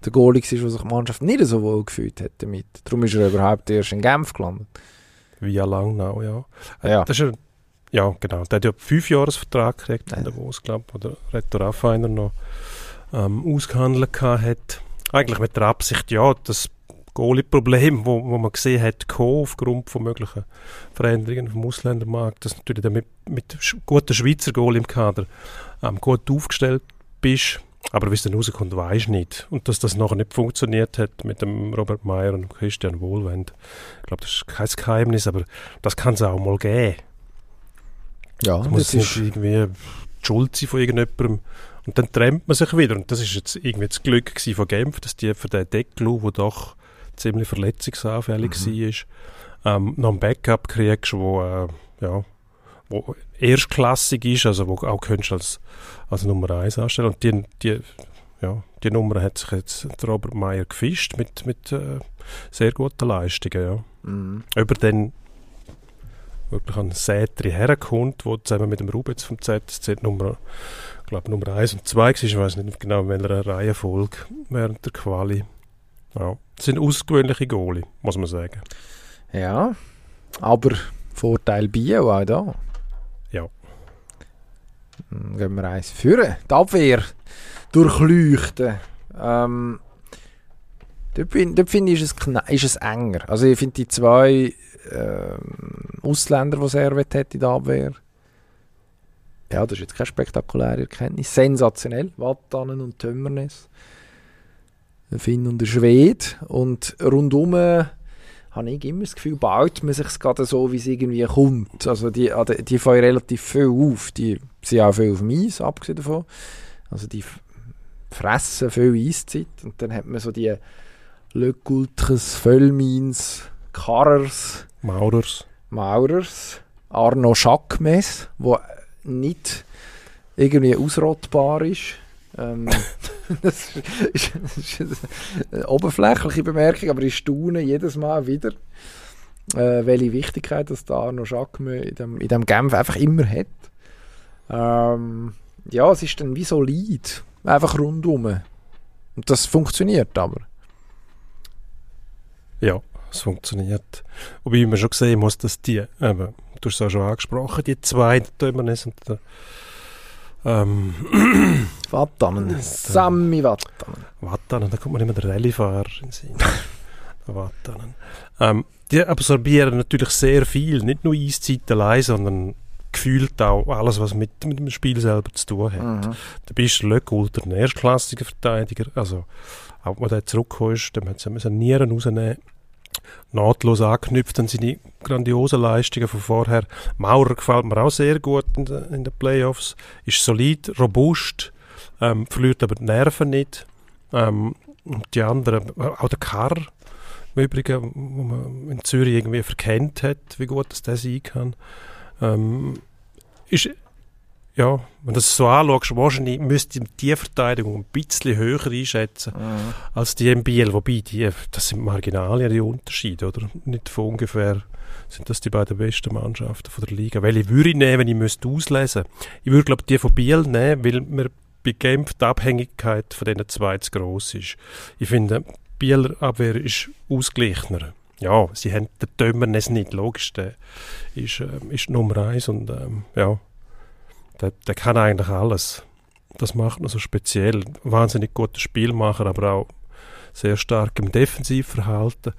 der Goalie war, wo sich die Mannschaft nicht so wohl gefühlt hat damit. Darum ist er überhaupt erst in Genf gelandet. Via Langnau, ja. Äh, Ja. Das ist ja, ja, genau. Der hat ja einen Fünfjahresvertrag gekriegt in Davos, glaube ich, oder Reto Raffiner noch ähm, ausgehandelt hat. Eigentlich mit der Absicht, ja, das Goalie-Problem, wo, wo man gesehen hat, kommen aufgrund von möglichen Veränderungen vom Ausländermarkt, dass natürlich dann mit, guten Schweizer Goalie im Kader ähm, gut aufgestellt bist, aber wie es dann rauskommt, du nicht. Und dass das nachher nicht funktioniert hat mit dem Robert Meyer und Christian Wohlwend, ich glaube, das ist kein Geheimnis, aber das kann es auch mal geben. Ja, das muss ist, nicht irgendwie die Schuld sein von irgendjemandem. Und dann trennt man sich wieder. Und das ist jetzt irgendwie das Glück von Genf, dass die für den Deckel, der doch ziemlich verletzungsanfällig war, ähm, noch ein Backup kriegst, wo, äh, ja, wo erstklassig ist, also wo auch könntest als, als Nummer 1 anstellen. Und die, die, ja, die Nummer hat sich jetzt Robert Meyer gefischt mit, mit äh, sehr guten Leistungen. Ja Mhm. ob er dann wirklich an Sätri herkommt, wo zusammen mit dem Rubitz vom ZSZ Nummer, glaub, Nummer 1 und 2 war, ich weiß nicht genau in welcher Reihenfolge während der Quali. Ja, das sind ausgewöhnliche Goalie, muss man sagen. Ja, aber Vorteil Bio auch da. Dann gehen wir eins führen. Die Abwehr durchleuchten. Ähm, dort finde ich, ist es, ist es enger. Also ich finde die zwei ähm, Ausländer, die Servet hat in der Abwehr, ja, das ist jetzt keine spektakuläre Erkenntnis. Sensationell. Wattanen und Tömmernes. Der Finn und der Schwede. Und rundum habe ich immer das Gefühl, baut man sich gerade so, wie es irgendwie kommt. Also die, ah, die, fallen relativ viel auf. Die sind auch viel auf dem Eis, abgesehen davon. Also die fressen viel Eiszeit. Und dann hat man so die Löckultches, Völlmins, Karrers, Maurers. Maurers, Arno Schackmes, wo nicht irgendwie ausrottbar ist. Ähm, das ist, eine oberflächliche Bemerkung, aber ich staune jedes Mal wieder, äh, welche Wichtigkeit das der Arno Schackme in dem, in dem Genf einfach immer hat. Ähm, ja, es ist dann wie solid, einfach rundum. Und das funktioniert aber. Ja, es funktioniert. Wobei man schon sehen muss, dass die, eben, du hast es auch schon angesprochen, die zwei, der Tömernes und der ähm, Wattanen, Sammy Wattanen. Wattanen, da kommt man immer der Rallye-Fahrer in den Sinn. der Wattanen. Ähm, die absorbieren natürlich sehr viel, nicht nur Eiszeit allein, sondern gefühlt auch alles, was mit, mit dem Spiel selber zu tun hat. Mhm. Du bist Löckulter, ein erstklassiger Verteidiger, also auch wenn der zurückgekommen ist, dann hat er Nieren rausnehmen nahtlos angeknüpft an seine grandiosen Leistungen von vorher. Maurer gefällt mir auch sehr gut in, de, den Playoffs. Ist solid, robust, ähm, verliert aber die Nerven nicht. Ähm, die anderen, auch der Karr, im Übrigen, wo man in Zürich irgendwie verkennt hat, wie gut das der sein kann, ähm, ist, ja, wenn du das so anschaust, wahrscheinlich müsste die Verteidigung ein bisschen höher einschätzen Mhm. als die im Biel, wobei die, das sind marginale die Unterschiede, oder? Nicht von ungefähr sind das die beiden besten Mannschaften von der Liga. Welche würde ich nehmen, wenn ich müsste auslesen? Ich würde glaube die von Biel nehmen, weil mir bei Genf die Abhängigkeit von diesen zwei zu gross ist. Ich finde, Bieler Abwehr ist ausgeglichener. Ja, sie haben den Dömernes nicht, logisch, der ist, ähm, ist Nummer eins und ähm, ja, der, der kann eigentlich alles. Das macht ihn so speziell. Wahnsinnig guter Spielmacher, aber auch sehr stark im Defensivverhalten.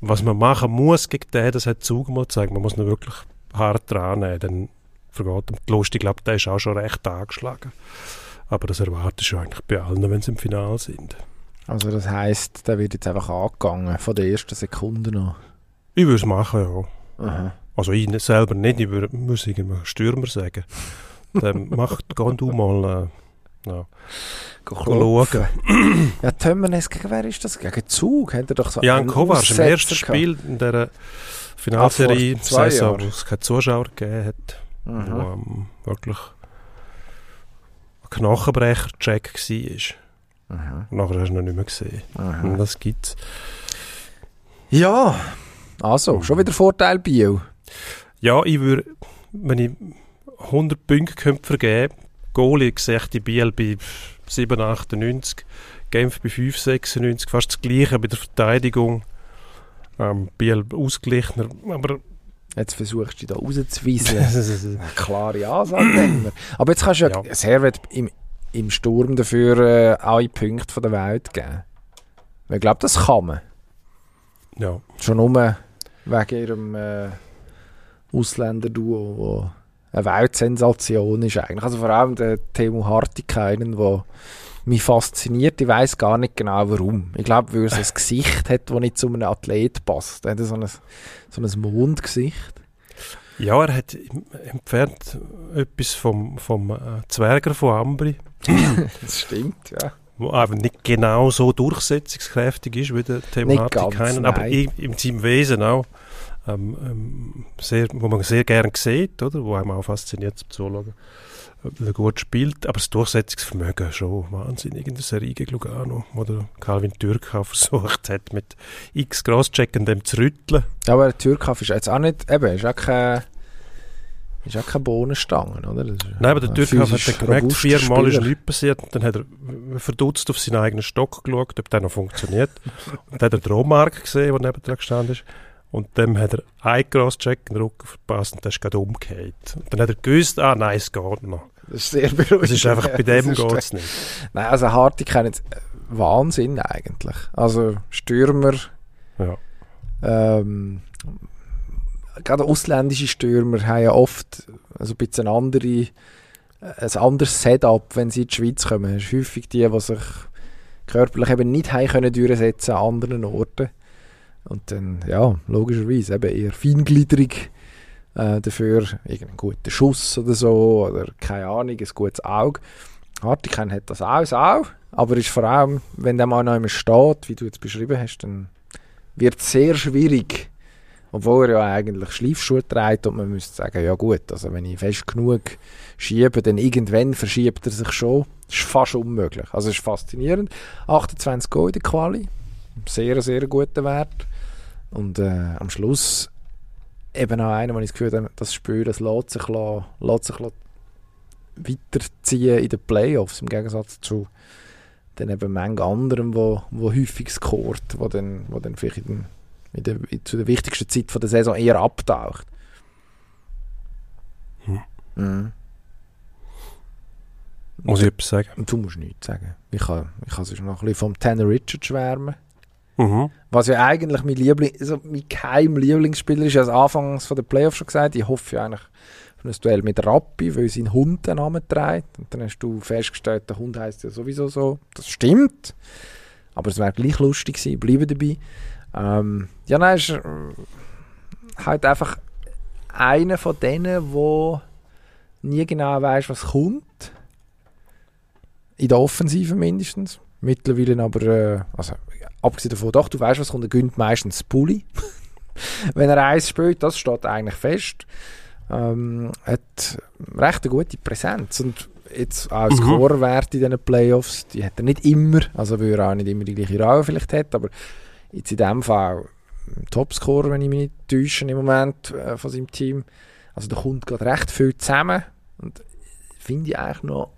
Was man machen muss gegen den, das hat Zug mal gezeigt, man muss ihn wirklich hart dran nehmen, dann vergeht ihm die Lust. Ich glaube, der ist auch schon recht angeschlagen. Aber das erwartest du eigentlich bei allen, wenn sie im Finale sind. Also das heisst, der wird jetzt einfach angegangen, von der ersten Sekunde an. Ich würde es machen, ja. Aha. Also ich nicht- selber nicht, ich würde, muss irgendeinem Stürmer sagen. Dann macht, geh du mal äh, ja, schauen. Ja, Tömmernes, gegen wer ist das? Gegen Zug? Er doch so Jan Kovac im ersten? Spiel in dieser Finalserie, Saison, wo es keine Zuschauer gegeben hat, wo Mhm. ähm, wirklich ein Knochenbrecher-Check war. Mhm. Und nachher hast du ihn noch nicht mehr gesehen. Und Mhm. das gibt's. Ja, also, schon wieder Vorteil Bio. Ja, ich würde, wenn ich 100 Punkte könnte vergeben Goalie ich die Biel bei 7, 98, Genf bei 5, 96, fast das Gleiche bei der Verteidigung. Ähm, Biel ausgeglichener, aber Jetzt versuchst du dich da rauszuweisen. Klare Ansage. Aber jetzt kannst du ja, Ja. Servet im, im Sturm dafür äh, alle Punkte von der Welt geben. Ich glaube, das kann man. ja, Schon nur wegen ihrem äh, Ausländerduo, wo eine Weltsensation ist eigentlich. Also vor allem der Timo Hartikainen, der mich fasziniert. Ich weiß gar nicht genau warum. Ich glaube, weil er so ein Gesicht hat, das nicht zu einem Athlet passt. Er hat so ein, so ein Mondgesicht. ja, er hat entfernt etwas vom, vom äh, Zwerger von Ambri, Das stimmt, ja. wo aber nicht genau so durchsetzungskräftig ist wie der Thematik ganz, keinen, aber nein. in, in seinem Wesen auch. Ähm, ähm, sehr, wo man sehr gern sieht, oder? Wo einem auch fasziniert zum Zuschauen, weil er gut spielt. Aber das Durchsetzungsvermögen schon wahnsinnig in der Serie gegen Lugano, wo der Calvin Türk auch versucht hat, mit x Crosschecken dem zu rütteln. Ja, aber der Türkaff ist jetzt auch nicht, eben, ist auch kein, ist auch keine Bohnenstange, oder? Ist Nein, aber der ein Türk hat dann gemerkt, viermal ist Spieler. nichts passiert. Und dann hat er verdutzt auf seinen eigenen Stock geschaut, ob der noch funktioniert. und dann hat er den Rohmark gesehen, der neben dran gestanden ist. Und dem hat er einen Crosscheck in den Rücken verpasst und der ist gerade umgekehrt. Und dann hat er gewusst, ah nein, es geht noch. Das ist sehr beruhigend. Es ist einfach, bei dem geht es nicht. Nein, also Harti kennt Wahnsinn eigentlich. Also Stürmer, Ja. ähm, gerade ausländische Stürmer haben ja oft also ein bisschen andere, ein anderes Setup, wenn sie in die Schweiz kommen. Es ist häufig die, die sich körperlich eben nicht haben können durchsetzen an anderen Orten. Und dann, ja, logischerweise eben eher feingliedrig, äh, dafür irgendeinen guten Schuss oder so, oder keine Ahnung, ein gutes Auge. Hartiken hat das auch, auch, aber ist vor allem, wenn der mal noch einmal steht, wie du jetzt beschrieben hast, dann wird es sehr schwierig, obwohl er ja eigentlich Schleifschuhe trägt und man müsste sagen, ja gut, also wenn ich fest genug schiebe, dann irgendwann verschiebt er sich schon. Das ist fast unmöglich. Also es ist faszinierend. 28 Goal in der Quali, sehr, sehr guter Wert. Und äh, am Schluss eben auch einer, wo ich das Gefühl habe, das Spiel, das lässt sich, la- lässt sich weiterziehen in den Playoffs, im Gegensatz zu dann eben manch anderem, wo, wo häufig scoret, wo dann, wo dann vielleicht in, in der, in, zu der wichtigsten Zeit von der Saison eher abtaucht. Hm. Mhm. Muss ich etwas sagen? Du musst nichts sagen. Ich kann, ich kann sonst noch ein bisschen vom Tanner Richard schwärmen. Mhm. Was ja eigentlich mein Liebling, also mein geheim Lieblingsspieler ist, als anfangs von der Playoffs schon gesagt, ich hoffe ja eigentlich auf ein Duell mit Rappi, weil sein Hund den Namen trägt. Und dann hast du festgestellt, der Hund heißt ja sowieso so. Das stimmt. Aber es wäre gleich lustig gewesen, bleibe dabei. Ähm, ja, nein, ist äh, halt einfach einer von denen, wo nie genau weiß, was kommt. In der Offensive mindestens. Mittlerweile aber, äh, also abgesehen davon, doch, du weißt, was kommt, er gönnt meistens Pulli. Wenn er eins spielt, das steht eigentlich fest. Ähm, hat recht eine gute Präsenz und jetzt auch Mhm. Scorewert in diesen Playoffs, die hat er nicht immer, also weil er auch nicht immer die gleiche Rolle vielleicht hat, aber jetzt in dem Fall Topscorer, wenn ich mich nicht täusche im Moment äh, von seinem Team. Also da kommt gerade recht viel zusammen und finde ich eigentlich noch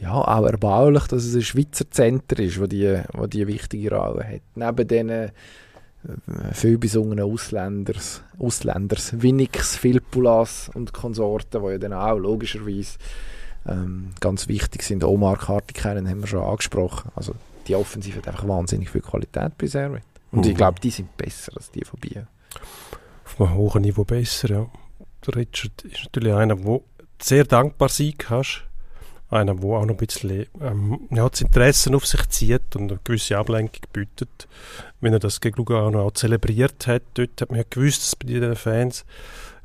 ja, auch erbaulich, dass es ein Schweizer Center ist, wo die, wo die wichtige Rolle hat. Neben diesen äh, viel besungenen Ausländers, Ausländers, Winix, Filpulas und Konsorten, die ja dann auch logischerweise ähm, ganz wichtig sind. Omar Kartikeinen haben wir schon angesprochen. Also die Offensive hat einfach wahnsinnig viel Qualität bei Servet. Und ich Mhm. glaube, die sind besser als die von Biel. auf einem hohen Niveau besser. Ja. Der Richard ist natürlich einer, der sehr dankbar sein kannst. Einer, der auch noch ein bisschen ähm, ja, das Interesse auf sich zieht und eine gewisse Ablenkung bietet. Wenn er das gegen Lugano auch zelebriert hat, dort hat man ja gewusst, dass bei den Fans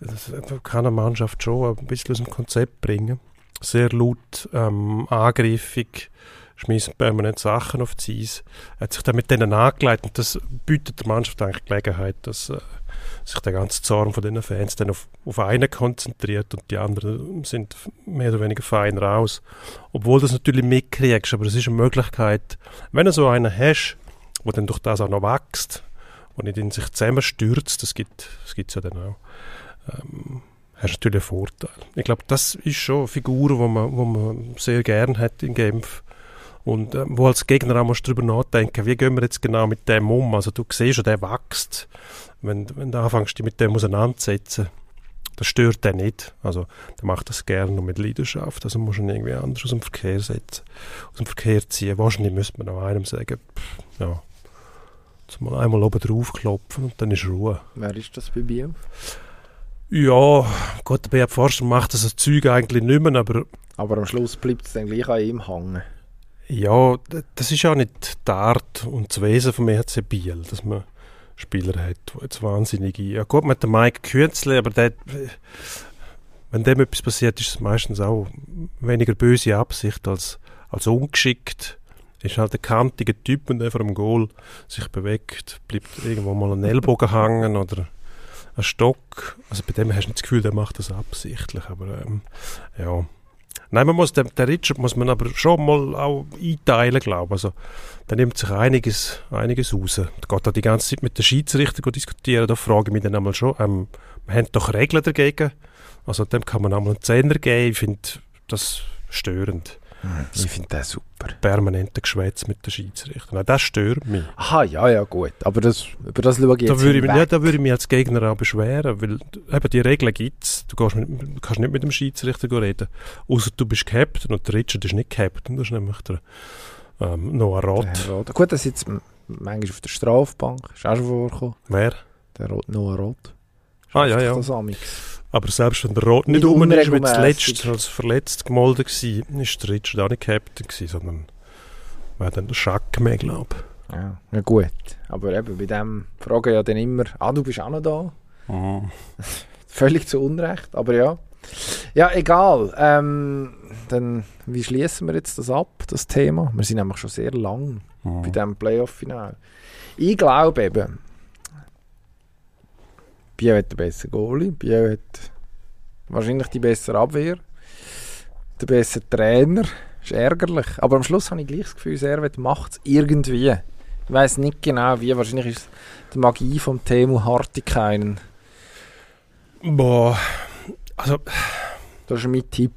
das kann eine Mannschaft schon ein bisschen aus dem Konzept bringen. Sehr laut, ähm, angriffig, schmeißen permanent Sachen auf die Eis. Er hat sich dann mit denen angelegt und das bietet der Mannschaft eigentlich Gelegenheit, dass äh, sich der ganze Zorn von den Fans dann auf, auf einen konzentriert und die anderen sind mehr oder weniger fein raus. Obwohl du das natürlich mitkriegst, aber es ist eine Möglichkeit, wenn du so einen hast, der dann durch das auch noch wächst und nicht in sich zusammenstürzt, das gibt es gibt's ja dann auch, ähm, hast du natürlich einen Vorteil. Ich glaube, das ist schon eine Figur, die man, wo man sehr gern hat in Genf. Und ähm, wo als Gegner auch musst du darüber nachdenken, wie gehen wir jetzt genau mit dem um? Also du siehst schon, der wächst. Wenn, wenn du anfängst, dich mit dem auseinanderzusetzen, das stört den nicht. Also der macht das gerne und mit Leidenschaft. Also musst du ihn irgendwie anders aus dem Verkehr setzen, aus dem Verkehr ziehen. Wahrscheinlich müsste man auch einem sagen, pff, ja, mal einmal oben drauf klopfen und dann ist Ruhe. Wer ist das bei Biel? Ja, Gott, der Beat Forster macht das Zeug eigentlich nicht mehr, aber Aber am Schluss bleibt es dann gleich an ihm hängen. Ja, das ist ja nicht die Art und das Wesen vom EHC Biel, dass man Spieler hat, die jetzt wahnsinnige... Ja gut, mit dem Mike Künzle, aber der, wenn dem etwas passiert, ist es meistens auch weniger böse Absicht als, als ungeschickt. Ist halt ein kantiger Typ, wenn der vor dem Goal sich bewegt, bleibt irgendwo mal ein Ellbogen hängen oder ein Stock. Also bei dem hast du nicht das Gefühl, der macht das absichtlich, aber ähm, ja... Nein, man muss, den, den Richard muss man aber schon mal auch einteilen, glaube ich. Also, da nimmt sich einiges, einiges raus. Da geht da die ganze Zeit mit den Schiedsrichtern diskutieren, da frage ich mich dann einmal schon, ähm, wir haben doch Regeln dagegen. Also dem kann man einmal einen Zehner geben. Ich finde das störend. Ich finde das super. Permanente Geschwätz mit den Schiedsrichtern. Nein, das stört mich. Aha, ja, ja, gut. Aber das, über das schaue ich jetzt Da würde, ich ja, da würde ich mich als Gegner auch beschweren, weil eben die Regeln gibt es. Du, mit, kannst nicht mit dem Schiedsrichter reden. Außer du bist Captain und der Richard ist nicht Captain. Das ist nämlich der ähm, Noah Roth. Roth. Gut, das jetzt m- manchmal auf der Strafbank. Ist auch schon vorgekommen. Wer? Der Roth, Noah Roth. Ah, ja, ja. Das amix. Aber selbst wenn der Roth nicht, rum ist, unregelmäßig. zuletzt als verletzt gemolden war, ist der Richard auch nicht Captain gewesen, sondern war dann der Schack mehr, glaube Ja, ja, gut. Aber eben, bei dem fragen ja dann immer, ah, du bist auch noch da. ich. Völlig zu Unrecht, aber ja. Ja, egal. Ähm, dann, wie schließen wir jetzt das ab, das Thema? Wir sind nämlich schon sehr lang bei diesem Playoff-Final. Ich glaube eben, Biel hat den besseren Goalie, Biel hat wahrscheinlich die bessere Abwehr, den besseren Trainer. Ist ärgerlich. Aber am Schluss habe ich gleich das Gefühl, Servet macht es irgendwie. Ich weiß nicht genau wie. Wahrscheinlich ist es die Magie vom Temu Hartikainen. Boah, also Das ist mein Tipp.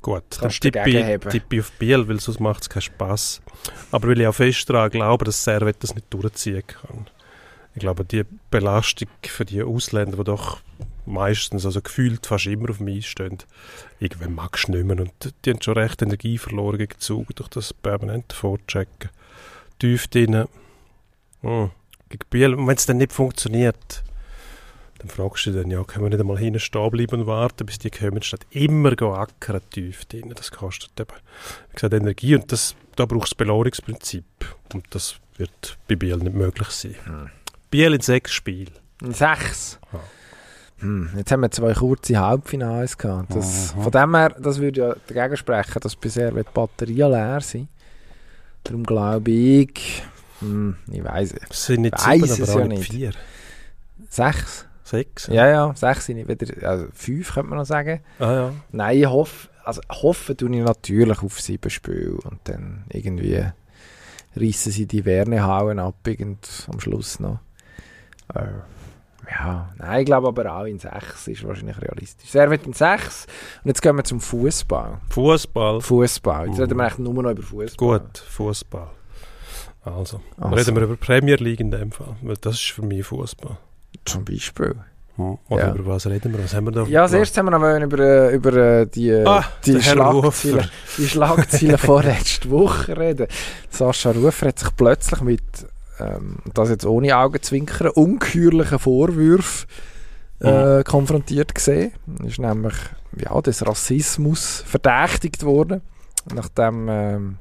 gut, dann tippe ich, tippe ich auf Biel, weil sonst macht es keinen Spass. Aber weil ich auch fest daran glaube, dass Servet das nicht durchziehen kann. Ich glaube, die Belastung für die Ausländer, die doch meistens, also gefühlt fast immer auf dem Eis stehen, irgendwann magst du nicht mehr. Und die haben schon recht Energie verloren gegen Zug durch das permanente Vorchecken. Tief drin. Hm. Gegen Biel. Und wenn es dann nicht funktioniert, dann fragst du dann, ja, können wir nicht einmal hinten stehen bleiben und warten, bis die kommen, statt immer go ackern tief drin. Das kostet eben, wie gesagt, Energie und das, da brauchst du das Belohnungsprinzip. Und das wird bei Biel nicht möglich sein. Hm. Biel in sechs Spielen. Sechs. Ja. Hm, jetzt haben wir zwei kurze Halbfinals gehabt. Das. Von dem her, das würde ja dagegen sprechen, dass bisher die Batterien leer sind. Darum glaube ich, hm, ich weiß es. Es sind nicht Weiss sieben, es aber auch ja nicht vier. Sechs? Sechs? Ja, ja, sechs sind nicht wieder, also fünf könnte man noch sagen. Ah ja. Nein, ich hoffe, also hoffen tue ich natürlich auf sieben Spiele und dann irgendwie reissen sie die Wernehauen ab irgend am Schluss noch. Äh, ja, nein, ich glaube aber auch in sechs ist wahrscheinlich realistisch. Er wird in sechs und jetzt gehen wir zum Fußball. Fußball. Fußball. Jetzt Mhm. reden wir eigentlich nur noch über Fußball. Gut, Fußball. Also, Also. reden wir über Premier League in dem Fall. Weil das ist für mich Fußball. Zum Beispiel. Hm. Oder Ja. über was reden wir? Was haben wir da? Ja, als erstes haben wir noch über, äh, über äh, die, äh, Ah, die, Rufer. die Schlagzeilen von letzter Woche reden. Sascha Rufer hat sich plötzlich mit, ähm, das jetzt ohne Augenzwinkern, ungeheuerlichen Vorwürfen äh, konfrontiert gesehen. Ist nämlich ja, des Rassismus verdächtigt worden, nachdem ähm,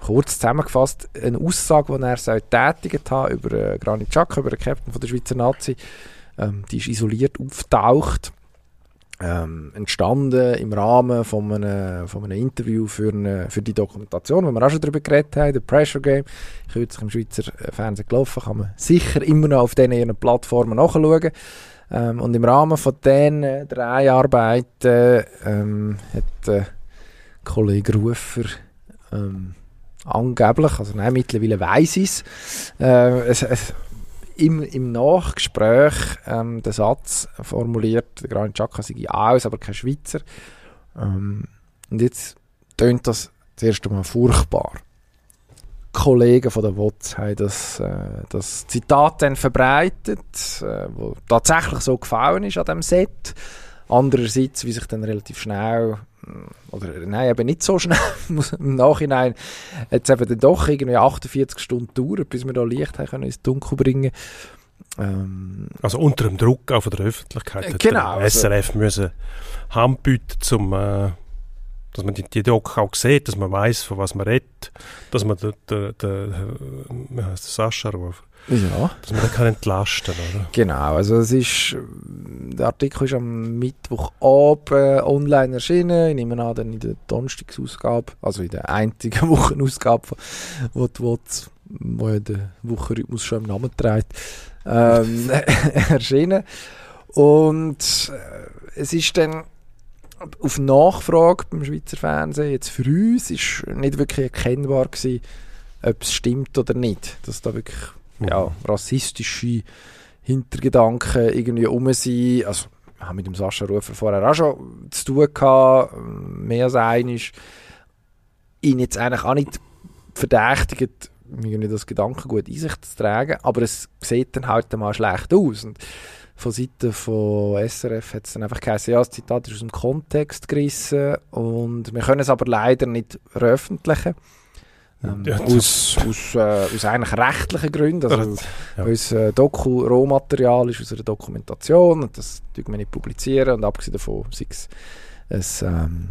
kurz zusammengefasst eine Aussage, die er soll tätigt hat über äh, Granit Xhaka, über den Captain von der Schweizer Nazi, ähm, die ist isoliert auftaucht. Ähm, entstanden im Rahmen von einem, von einem Interview für, eine, für die Dokumentation, wo wir auch schon darüber geredet haben, der Pressure Game, kürzlich im Schweizer äh, Fernsehen gelaufen, kann man sicher immer noch auf diesen Plattformen nachschauen. Ähm, und im Rahmen von diesen drei Arbeiten ähm, hat äh, Kollege Rufer ähm, angeblich, also nein, mittlerweile weiss ich äh, es, es im, im Nachgespräch ähm, den Satz formuliert, der Granit Xhaka sei aus, aber kein Schweizer. Ähm, und jetzt tönt das zuerst einmal furchtbar. Kollegen von der WOTS haben das, äh, das Zitat dann verbreitet, äh, wo tatsächlich so gefallen ist an dem Set. Andererseits, wie sich dann relativ schnell, oder nein, eben nicht so schnell, muss im Nachhinein, jetzt eben dann doch irgendwie 48 Stunden gedauert, bis wir da Licht haben können ins Dunkel bringen. Ähm, Also unter dem Druck auch von der Öffentlichkeit Äh, genau, der also- SRF müssen Hand bieten, zum, äh, dass man die, die Doku auch sieht, dass man weiß, von was man redet, dass man den, den, den, der Sascha ruft, ja. dass man den kann entlasten oder? Genau, also es ist, der Artikel ist am Mittwochabend online erschienen, ich nehme an, dann in der Donnerstagsausgabe, also in der einzigen Wochenausgabe, wo die WOTS, wo ja der Wochenrhythmus schon im Namen trägt, ähm, erschienen. Und äh, es ist dann auf Nachfrage beim Schweizer Fernsehen, jetzt für uns, ist nicht wirklich erkennbar gewesen, ob es stimmt oder nicht, dass da wirklich ja, rassistische Hintergedanken irgendwie um sind. Also, ich habe mit dem Sascha Rufer vorher auch schon zu tun gehabt, mehr als einig. Ihn jetzt eigentlich auch nicht verdächtigt, irgendwie das Gedankengut in sich zu tragen, aber es sieht dann halt mal schlecht aus. Und von Seiten von SRF hat es dann einfach geheißen, ja, das Zitat ist aus dem Kontext gerissen und wir können es aber leider nicht veröffentlichen. Ähm, Ja, aus, aus, äh, aus eigentlich rechtlichen Gründen. Also, Ja. es äh, Doku Rohmaterial ist aus einer Dokumentation und das dürfen wir nicht publizieren und abgesehen davon sei es ein, ähm,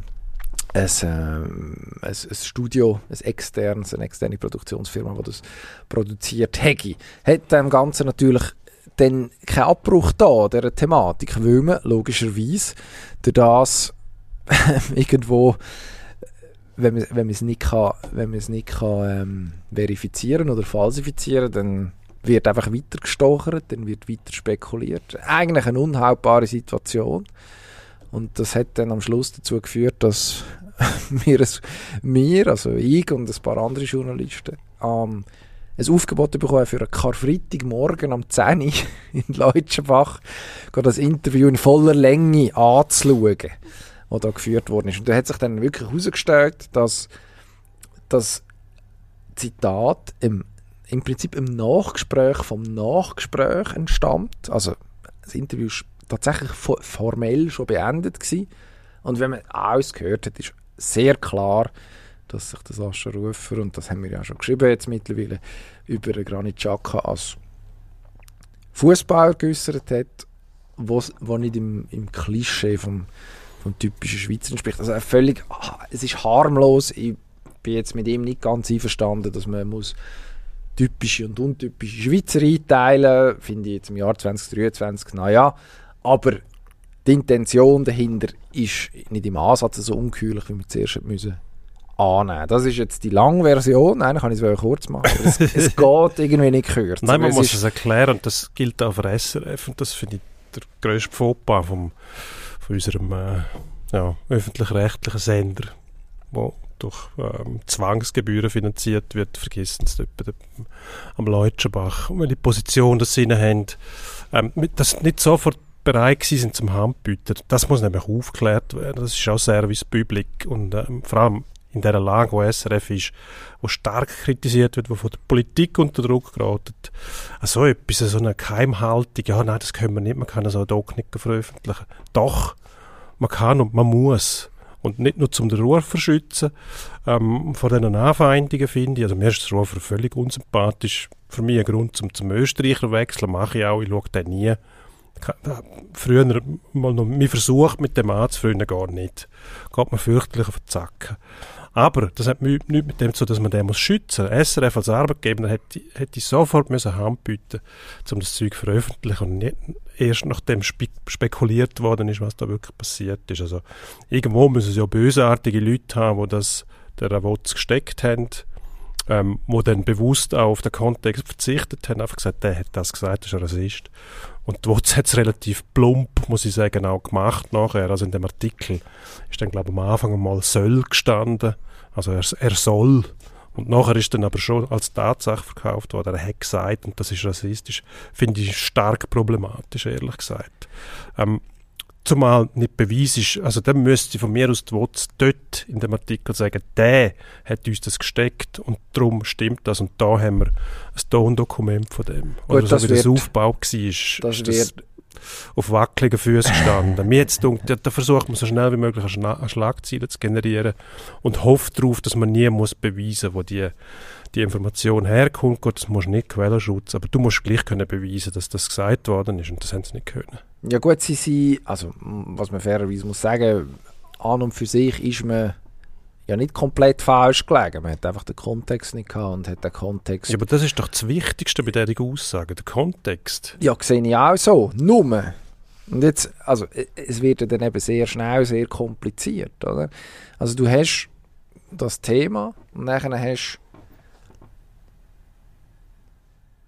ein, ähm, ein, ein Studio, ein externes, eine externe Produktionsfirma, die das produziert hätte, hat dem Ganzen natürlich dann keinen Abbruch da, dieser Thematik, weil man logischerweise durch das irgendwo wenn man, wenn man es nicht kann, wenn man es nicht kann, ähm, verifizieren oder falsifizieren, dann wird einfach weiter gestochert, dann wird weiter spekuliert. Eigentlich eine unhaltbare Situation. Und das hat dann am Schluss dazu geführt, dass wir, wir also ich und ein paar andere Journalisten, ähm, ein Aufgebot bekommen für einen Karfreitagmorgen am 10 Uhr in Leutschenbach, das Interview in voller Länge anzuschauen was da geführt worden ist. Und da hat sich dann wirklich herausgestellt, dass das Zitat im, im Prinzip im Nachgespräch vom Nachgespräch entstammt. Also das Interview ist tatsächlich fo- formell schon beendet gewesen. Und wenn man alles gehört hat, ist sehr klar, dass sich der Sascha Rufer, und das haben wir ja schon geschrieben jetzt mittlerweile, über Granit Xhaka als Fußballer geäußert hat, was wo nicht im, im Klischee vom, vom typischen Schweizer entspricht. Also völlig, ah, es ist harmlos. Ich bin jetzt mit ihm nicht ganz einverstanden, dass man muss typische und untypische Schweizer einteilen. Finde ich jetzt im Jahr 2023, naja. Aber die Intention dahinter ist nicht im Ansatz so ungeheuerlich, wie wir zuerst hätten müssen annehmen. Das ist jetzt die lange Version. Nein, kann ich es kurz machen. Es, es geht irgendwie nicht kürzer. Nein, man Es muss es erklären und das gilt auch für SRF und das finde ich der grösste Fauxpas vom, von unserem äh, ja, öffentlich-rechtlichen Sender, wo durch ähm, Zwangsgebühren finanziert wird, vergessen sie der- am Leutschenbach, welche Position das sie haben, ähm, sie nicht sofort bereit sind zum Handbieten. Das muss nämlich aufgeklärt werden. Das ist auch Service Public und ähm, vor allem in der Lage, wo SRF ist, wo stark kritisiert wird, wo von der Politik unter Druck geraten. So etwas, so eine Geheimhaltung, ja, nein, das können wir nicht, man kann so Doc nicht veröffentlichen. Doch, man kann und man muss. Und nicht nur zum den Ruf verschützen, ähm, vor diesen Anfeindungen finde ich, also mir ist das Rufer völlig unsympathisch, für mich ein Grund zum, zum Österreicher wechseln, mache ich auch, ich schaue den nie. Da- Früher mal noch, mir versucht mit dem anzufreunden, gar nicht. Geht mir fürchterlich auf den Zacken. Aber das hat nichts mit dem zu tun, dass man den muss schützen muss. SRF als Arbeitgeber hätte, hätte sofort müssen Hand bieten um das Zeug zu veröffentlichen und nicht erst nachdem spe spekuliert worden ist, was da wirklich passiert ist. Also irgendwo müssen es ja bösartige Leute haben, die das der Ravotz gesteckt haben, ähm, wo dann bewusst auch auf den Kontext verzichtet haben, einfach gesagt, der hat das gesagt, das ist ein Rassist. Und Wotz hat es relativ plump, muss ich sagen, auch gemacht nachher. Also in dem Artikel ist dann, glaube ich, am Anfang mal soll gestanden. Also er, er soll. Und nachher ist dann aber schon als Tatsache verkauft worden, er hat gesagt, und das ist rassistisch, finde ich stark problematisch, ehrlich gesagt. Ähm, zumal nicht Beweis ist, also dann müsste von mir aus die WOTS dort in dem Artikel sagen, der hat uns das gesteckt und darum stimmt das und da haben wir ein Tondokument von dem. Oder Gut, so das wie das aufgebaut war, ist, das ist wird auf wackeligen Füßen gestanden. Mir jetzt dunkt, da, versucht man so schnell wie möglich eine, Schlagzeile zu generieren und hofft darauf, dass man nie muss beweisen, wo die, die Information herkommt. Gut, das musst du nicht Quellenschutz, aber du musst gleich können beweisen, dass das gesagt worden ist und das haben sie nicht können. Ja gut, sie sind, also was man fairerweise muss sagen, an und für sich ist man ja nicht komplett falsch gelegen. Man hat einfach den Kontext nicht gehabt und hat den Kontext... Ja, aber das ist doch das Wichtigste bei dieser Aussage, der Kontext. Ja, sehe ich auch so. Nur. Und jetzt, also e- es wird ja dann eben sehr schnell sehr kompliziert, oder? Also du hast das Thema und dann hast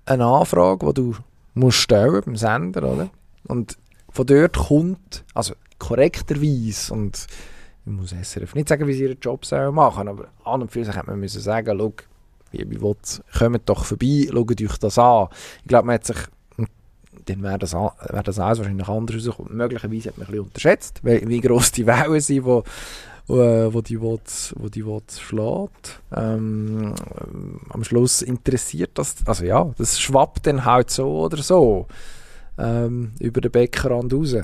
du eine Anfrage, die du musst stellen beim Sender, oder? Und von dort kommt, also korrekterweise und ich muss SRF nicht sagen, wie sie ihren Job sollen machen, aber an und für sich hätte man müssen sagen, wie, wie willst, kommt doch vorbei, schaut euch das an. Ich glaube, man hat sich dann wäre das, wäre das alles wahrscheinlich anders rausgekommen. Möglicherweise hat man ein bisschen unterschätzt, wie, gross die Wellen sind, wo, äh, wo die Wots, wo die Wots schlägt. Ähm, am Schluss interessiert das, also ja, das schwappt dann halt so oder so ähm, über den Beckenrand raus.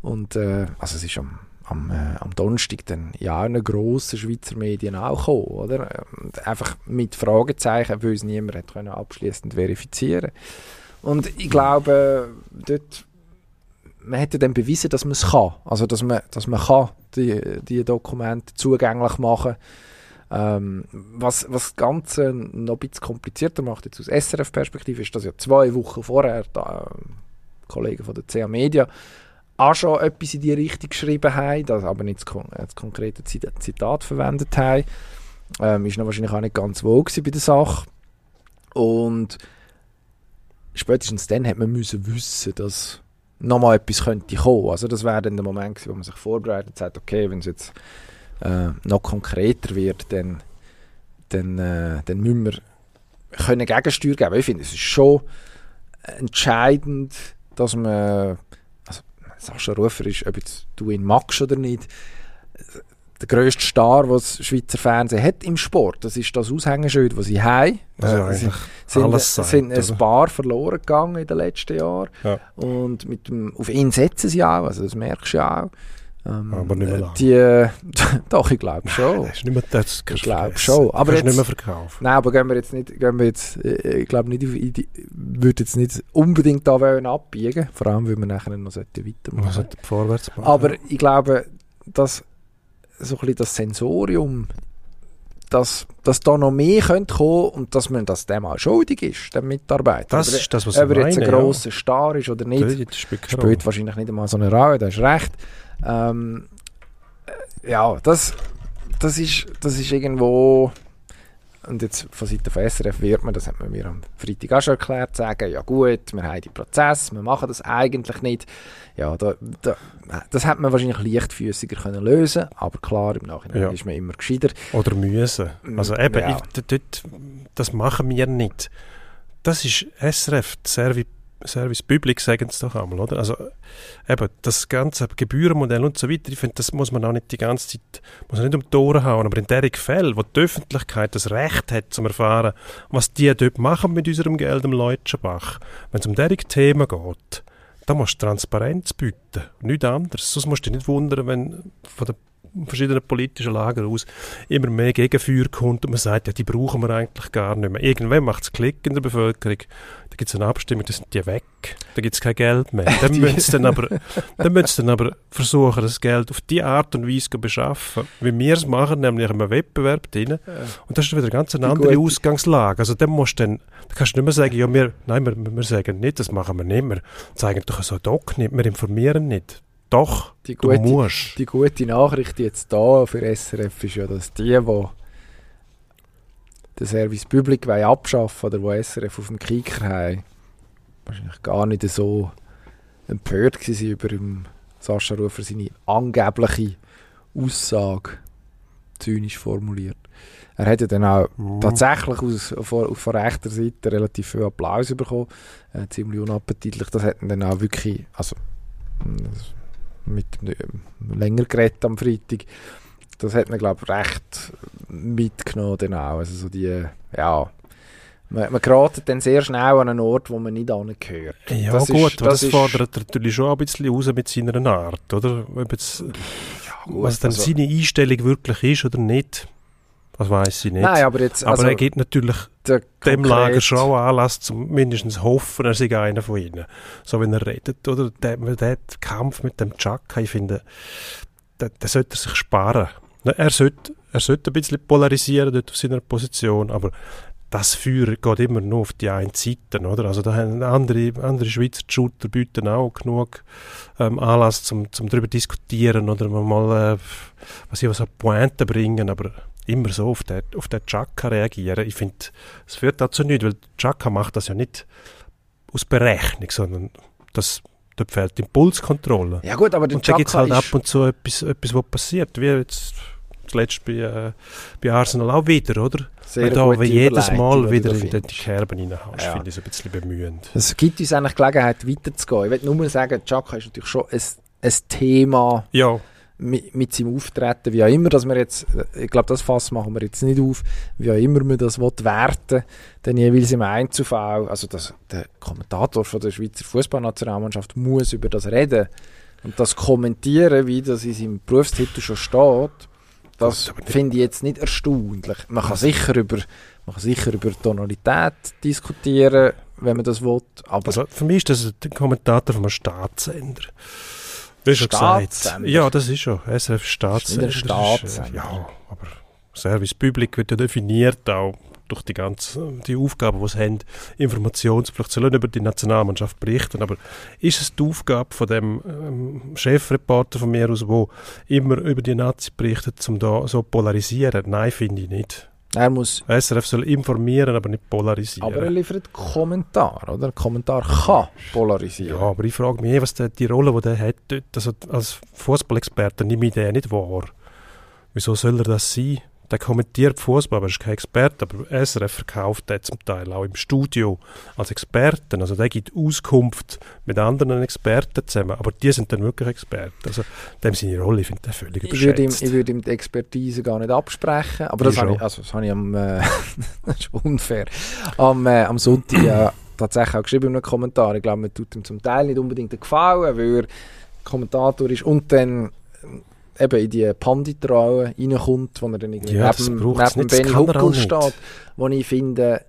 Und äh, also es ist am, am, äh, am Donnerstag dann ja auch in grossen Schweizer Medien auch gekommen, oder? Einfach mit Fragezeichen, weil es niemand hat können abschließend verifizieren Und ich glaube, dort man hätte dann bewiesen, dass man es kann. Also, dass man, dass man kann die, die Dokumente zugänglich machen ähm, was, was das Ganze noch ein bisschen komplizierter macht, jetzt aus SRF-Perspektive, ist, dass ja zwei Wochen vorher da, ähm, Kollegen von der CA Media auch schon etwas in die Richtung geschrieben haben, das aber nicht das, das konkrete Zit- Zitat verwendet haben. Ähm, ist noch wahrscheinlich auch nicht ganz wohl bei der Sache. Und spätestens dann hat man müssen wissen, dass nochmal etwas könnte kommen. Also das wäre dann der Moment gewesen, wo man sich vorbereitet und sagt, okay, wenn es jetzt äh, noch konkreter wird, dann, dann, äh, dann müssen wir können Gegensteuer geben. Ich finde, es ist schon entscheidend, dass man, Sascha Rufer ist, ob jetzt du ihn magst oder nicht, der grösste Star, was das Schweizer Fernsehen hat im Sport. Das ist das Aushängeschild, das sie haben. Also sie eigentlich sind, sagt, sind ein paar verloren gegangen in den letzten Jahren. Ja. Und mit dem, auf ihn setzen sie auch, also das merkst du ja auch. Ähm, Aber nicht mehr äh, lange. Die, äh, doch, ich glaube schon. Ist nicht mehr das. Ich glaube schon. Aber jetzt- nicht mehr verkaufen. Nein, aber gehen wir jetzt nicht, gehen wir jetzt, äh, ich glaube nicht, die- würde jetzt nicht unbedingt da wollen abbiegen, vor allem, weil wir nachher noch sollten weitermachen. Man sollte vorwärts machen. Aber ich glaube, dass so ein bisschen das Sensorium, dass, dass da noch mehr könnte kommen und dass man das dem auch schuldig ist, dem Mitarbeiter. das ist das, was ob ich er jetzt ein meine, ja. grosser Star ist oder nicht, spielt wahrscheinlich nicht einmal so eine Rolle, da hast recht. Ähm, äh, ja, das, das ist, das ist irgendwo und jetzt von Seiten von SRF wird man, das hat man mir am Freitag auch schon erklärt, sagen, ja gut, wir haben die Prozess, wir machen das eigentlich nicht. Ja, da, da, das hätte man wahrscheinlich leichtfüßiger können lösen aber klar, im Nachhinein Ja. ist man immer gescheiter. Oder müssen. Also Mm, eben, ja. ich, dort, das machen wir nicht. Das ist SRF, die Servi Service Public, sagen sie doch einmal, oder? Also eben, das ganze Gebührenmodell und so weiter, ich finde, das muss man auch nicht die ganze Zeit, muss man nicht um die Ohren hauen, aber in der Fällen, wo die Öffentlichkeit das Recht hat, zum erfahren, was die dort machen mit unserem Geld im Leutschenbach, wenn es um diese Themen geht, da musst du Transparenz bieten, nichts anderes. Sonst musst du dich nicht wundern, wenn von den verschiedenen politischen Lager aus immer mehr Gegenfeuer kommt und man sagt, ja, die brauchen wir eigentlich gar nicht mehr. Irgendwann macht es Klick in der Bevölkerung, da gibt es eine Abstimmung, da sind die weg, da gibt es kein Geld mehr. Dann müssen sie dann, aber, dann müssen sie dann aber versuchen, das Geld auf die Art und Weise zu beschaffen, wie wir es machen, nämlich in einem Wettbewerb drin. Und das ist wieder eine ganz eine andere Ausgangslage. Also dann musst du dann, da kannst du nicht mehr sagen, ja, wir, nein, wir, wir sagen nicht, das machen wir nicht, wir zeigen doch so Doc nicht, wir informieren nicht. Doch, Die du gute, musst. die gute Nachricht jetzt da für SRF ist ja, dass die, die den Service Public abschaffen oder wo SRF auf dem Kicker haben, wahrscheinlich gar nicht so empört waren über Sascha Rufer seine angebliche Aussage, zynisch formuliert. Er hat ja dann auch Mhm. tatsächlich aus, von, von rechter Seite relativ viel Applaus bekommen. Äh, ziemlich unappetitlich. Das hat dann auch wirklich, also mh, das- mit dem länger geredet am Freitag. Das hat man glaube ich recht mitgenommen dann auch. Also so die, ja, man, man geratet dann sehr schnell an einen Ort, wo man nicht angehört. Ja Das ist- gut, aber das das, ist- fordert natürlich schon ein bisschen raus mit seiner Art, oder? Jetzt, gut, was dann also- seine Einstellung wirklich ist oder nicht, das weiß ich nicht. Nein, aber jetzt, aber also, er gibt natürlich der dem Lager schon Anlass zum mindestens hoffen, er sei einer von ihnen. So wenn er redet, oder? Der, der Kampf mit dem Chaka, ich finde, der sollte er sich sparen. Ne, Er sollte, er sollte ein bisschen polarisieren dort auf seiner Position, aber das Feuer geht immer nur auf die eine Seite, oder? Also da haben andere, andere Schweizer Shooter bieten auch genug ähm, Anlass zum, zum darüber diskutieren oder mal, äh, was ich was an Pointen bringen, aber immer so auf den, auf den Chaka reagieren. Ich finde, es führt dazu nicht, weil Chaka macht das ja nicht aus Berechnung, sondern das, dort fehlt die Impulskontrolle. Ja gut, aber der Und da gibt es halt ab und zu etwas, etwas was passiert, wie jetzt zuletzt bei, äh, bei Arsenal auch wieder, oder? sehr Wenn wie jedes Mal du wieder in die. Kerben reinhaust, Ja. finde ich es ein bisschen bemühend. Es gibt uns eigentlich Gelegenheit weiterzugehen. Ich will nur sagen, Chaka ist natürlich schon ein, ein Thema Ja, mit, mit seinem Auftreten, wie auch immer, dass wir jetzt, ich glaube, das Fass machen wir jetzt nicht auf, wie auch immer man das will werten dann jeweils im Einzelfall, also das, der Kommentator von der Schweizer Fußballnationalmannschaft muss über das reden und das kommentieren, wie das in seinem Berufstitel schon steht, das finde ich jetzt nicht erstaunlich. Man kann sicher über, man kann sicher über Tonalität diskutieren, wenn man das will, aber also für mich ist das der Kommentator von einem Staatssender. Wie schon gesagt. Staatssender? Ja, das ist schon. SRF Staatssender. Ist Das Staatssender. Äh, ja, aber Service Public wird ja definiert auch durch die ganze, die Aufgaben, die sie haben, Informationspflicht, sie sollen über die Nationalmannschaft berichten, aber ist es die Aufgabe von dem ähm, Chefreporter von mir aus, wo immer über die Nazi berichtet, um da so polarisieren? Nein, finde ich nicht. Er muss SRF soll informieren, aber nicht polarisieren. Aber er liefert Kommentar, oder? Ein Kommentar kann polarisieren. Ja, aber ich frage mich, eh, was der, die Rolle, die der hat, dort, also als Fußballexperte nehme ich den nicht wahr. Wieso soll er das sein? Der kommentiert Fußball, aber er ist kein Experte. Aber SRF verkauft den zum Teil auch im Studio als Experten. Also der gibt Auskunft mit anderen Experten zusammen. Aber die sind dann wirklich Experten. Also dem seine Rolle, ich finde den völlig Ich würde, ihm, ich würde ihm die Expertise gar nicht absprechen, aber Ich das habe ich, also das habe ich am, äh, das ist unfair, am, äh, am Sonntag ja tatsächlich auch geschrieben in einem Kommentar. Ich glaube, man tut ihm zum Teil nicht unbedingt gefallen, weil er Kommentator ist und dann äh, eben in die Pandit-Rolle reinkommt, wo er dann irgendwie Ja, neben, neben Benny Huckel steht, wo ich finde,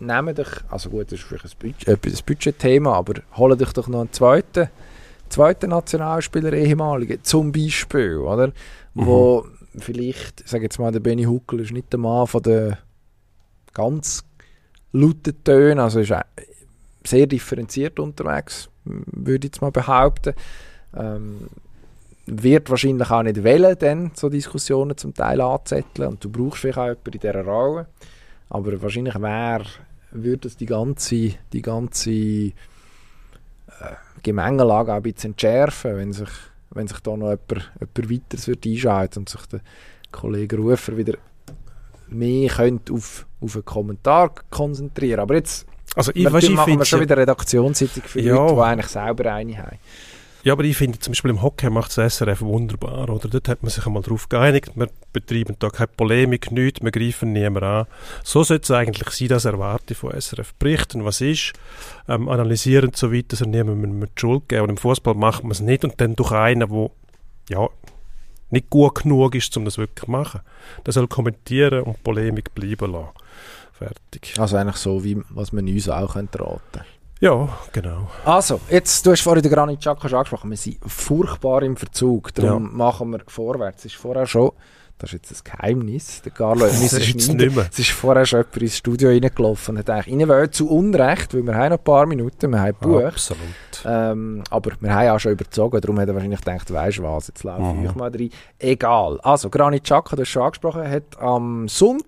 nehmt euch, also gut, das ist vielleicht ein, Budget, äh, ein Budgetthema, aber holt euch doch noch einen zweiten, zweiten Nationalspieler, ehemaligen, zum Beispiel, oder? Wo vielleicht, ich sage jetzt mal, der Benny Huckel ist nicht der Mann von den ganz lauten Tönen, also ist auch sehr differenziert unterwegs, würde ich jetzt mal behaupten. Ähm, wird wahrscheinlich auch nicht wählen, dann so Diskussionen zum Teil anzetteln und du brauchst vielleicht auch jemanden in dieser Rolle. Aber wahrscheinlich wäre, würde es die ganze, die ganze äh, Gemengelage auch ein bisschen entschärfen, wenn sich, wenn sich da noch jemand, jemand weiteres würde einschalten und sich der Kollege Rufer wieder mehr könnte auf, auf einen Kommentar konzentrieren. Aber jetzt Also ich, weißt, ich machen wir schon wieder Redaktionssitzung für Ja. Leute, die eigentlich selber eine haben. Ja, aber ich finde zum Beispiel im Hockey macht das SRF wunderbar, oder? Dort hat man sich einmal darauf geeinigt, wir betreiben da keine Polemik, nichts, wir greifen niemand an. So sollte es eigentlich sein, das erwarte von SRF. Berichten, was ist, ähm, analysieren so weit, dass er niemandem die Schuld geben. Und im Fußball macht man es nicht und dann durch einen, der ja, nicht gut genug ist, um das wirklich zu machen. Der soll kommentieren und Polemik bleiben lassen. Fertig. Also eigentlich so, wie was man uns auch könnte raten Ja, genau. Also, jetzt, du hast vorhin den Granit Xhaka schon angesprochen, wir sind furchtbar im Verzug, darum machen wir vorwärts. Es ist vorher schon, das ist jetzt ein Geheimnis, der Carlo hat nicht mehr. Es ist vorher schon jemand ins Studio reingelaufen und hat eigentlich rein zu Unrecht, weil wir haben noch ein paar Minuten, wir haben Buch. Absolut. Ähm, aber wir haben auch schon überzogen, darum hat er wahrscheinlich gedacht, weisst du was, jetzt laufe Mhm. ich mal rein. Egal. Also, Granit Xhaka, du hast schon angesprochen, hat am Sonntag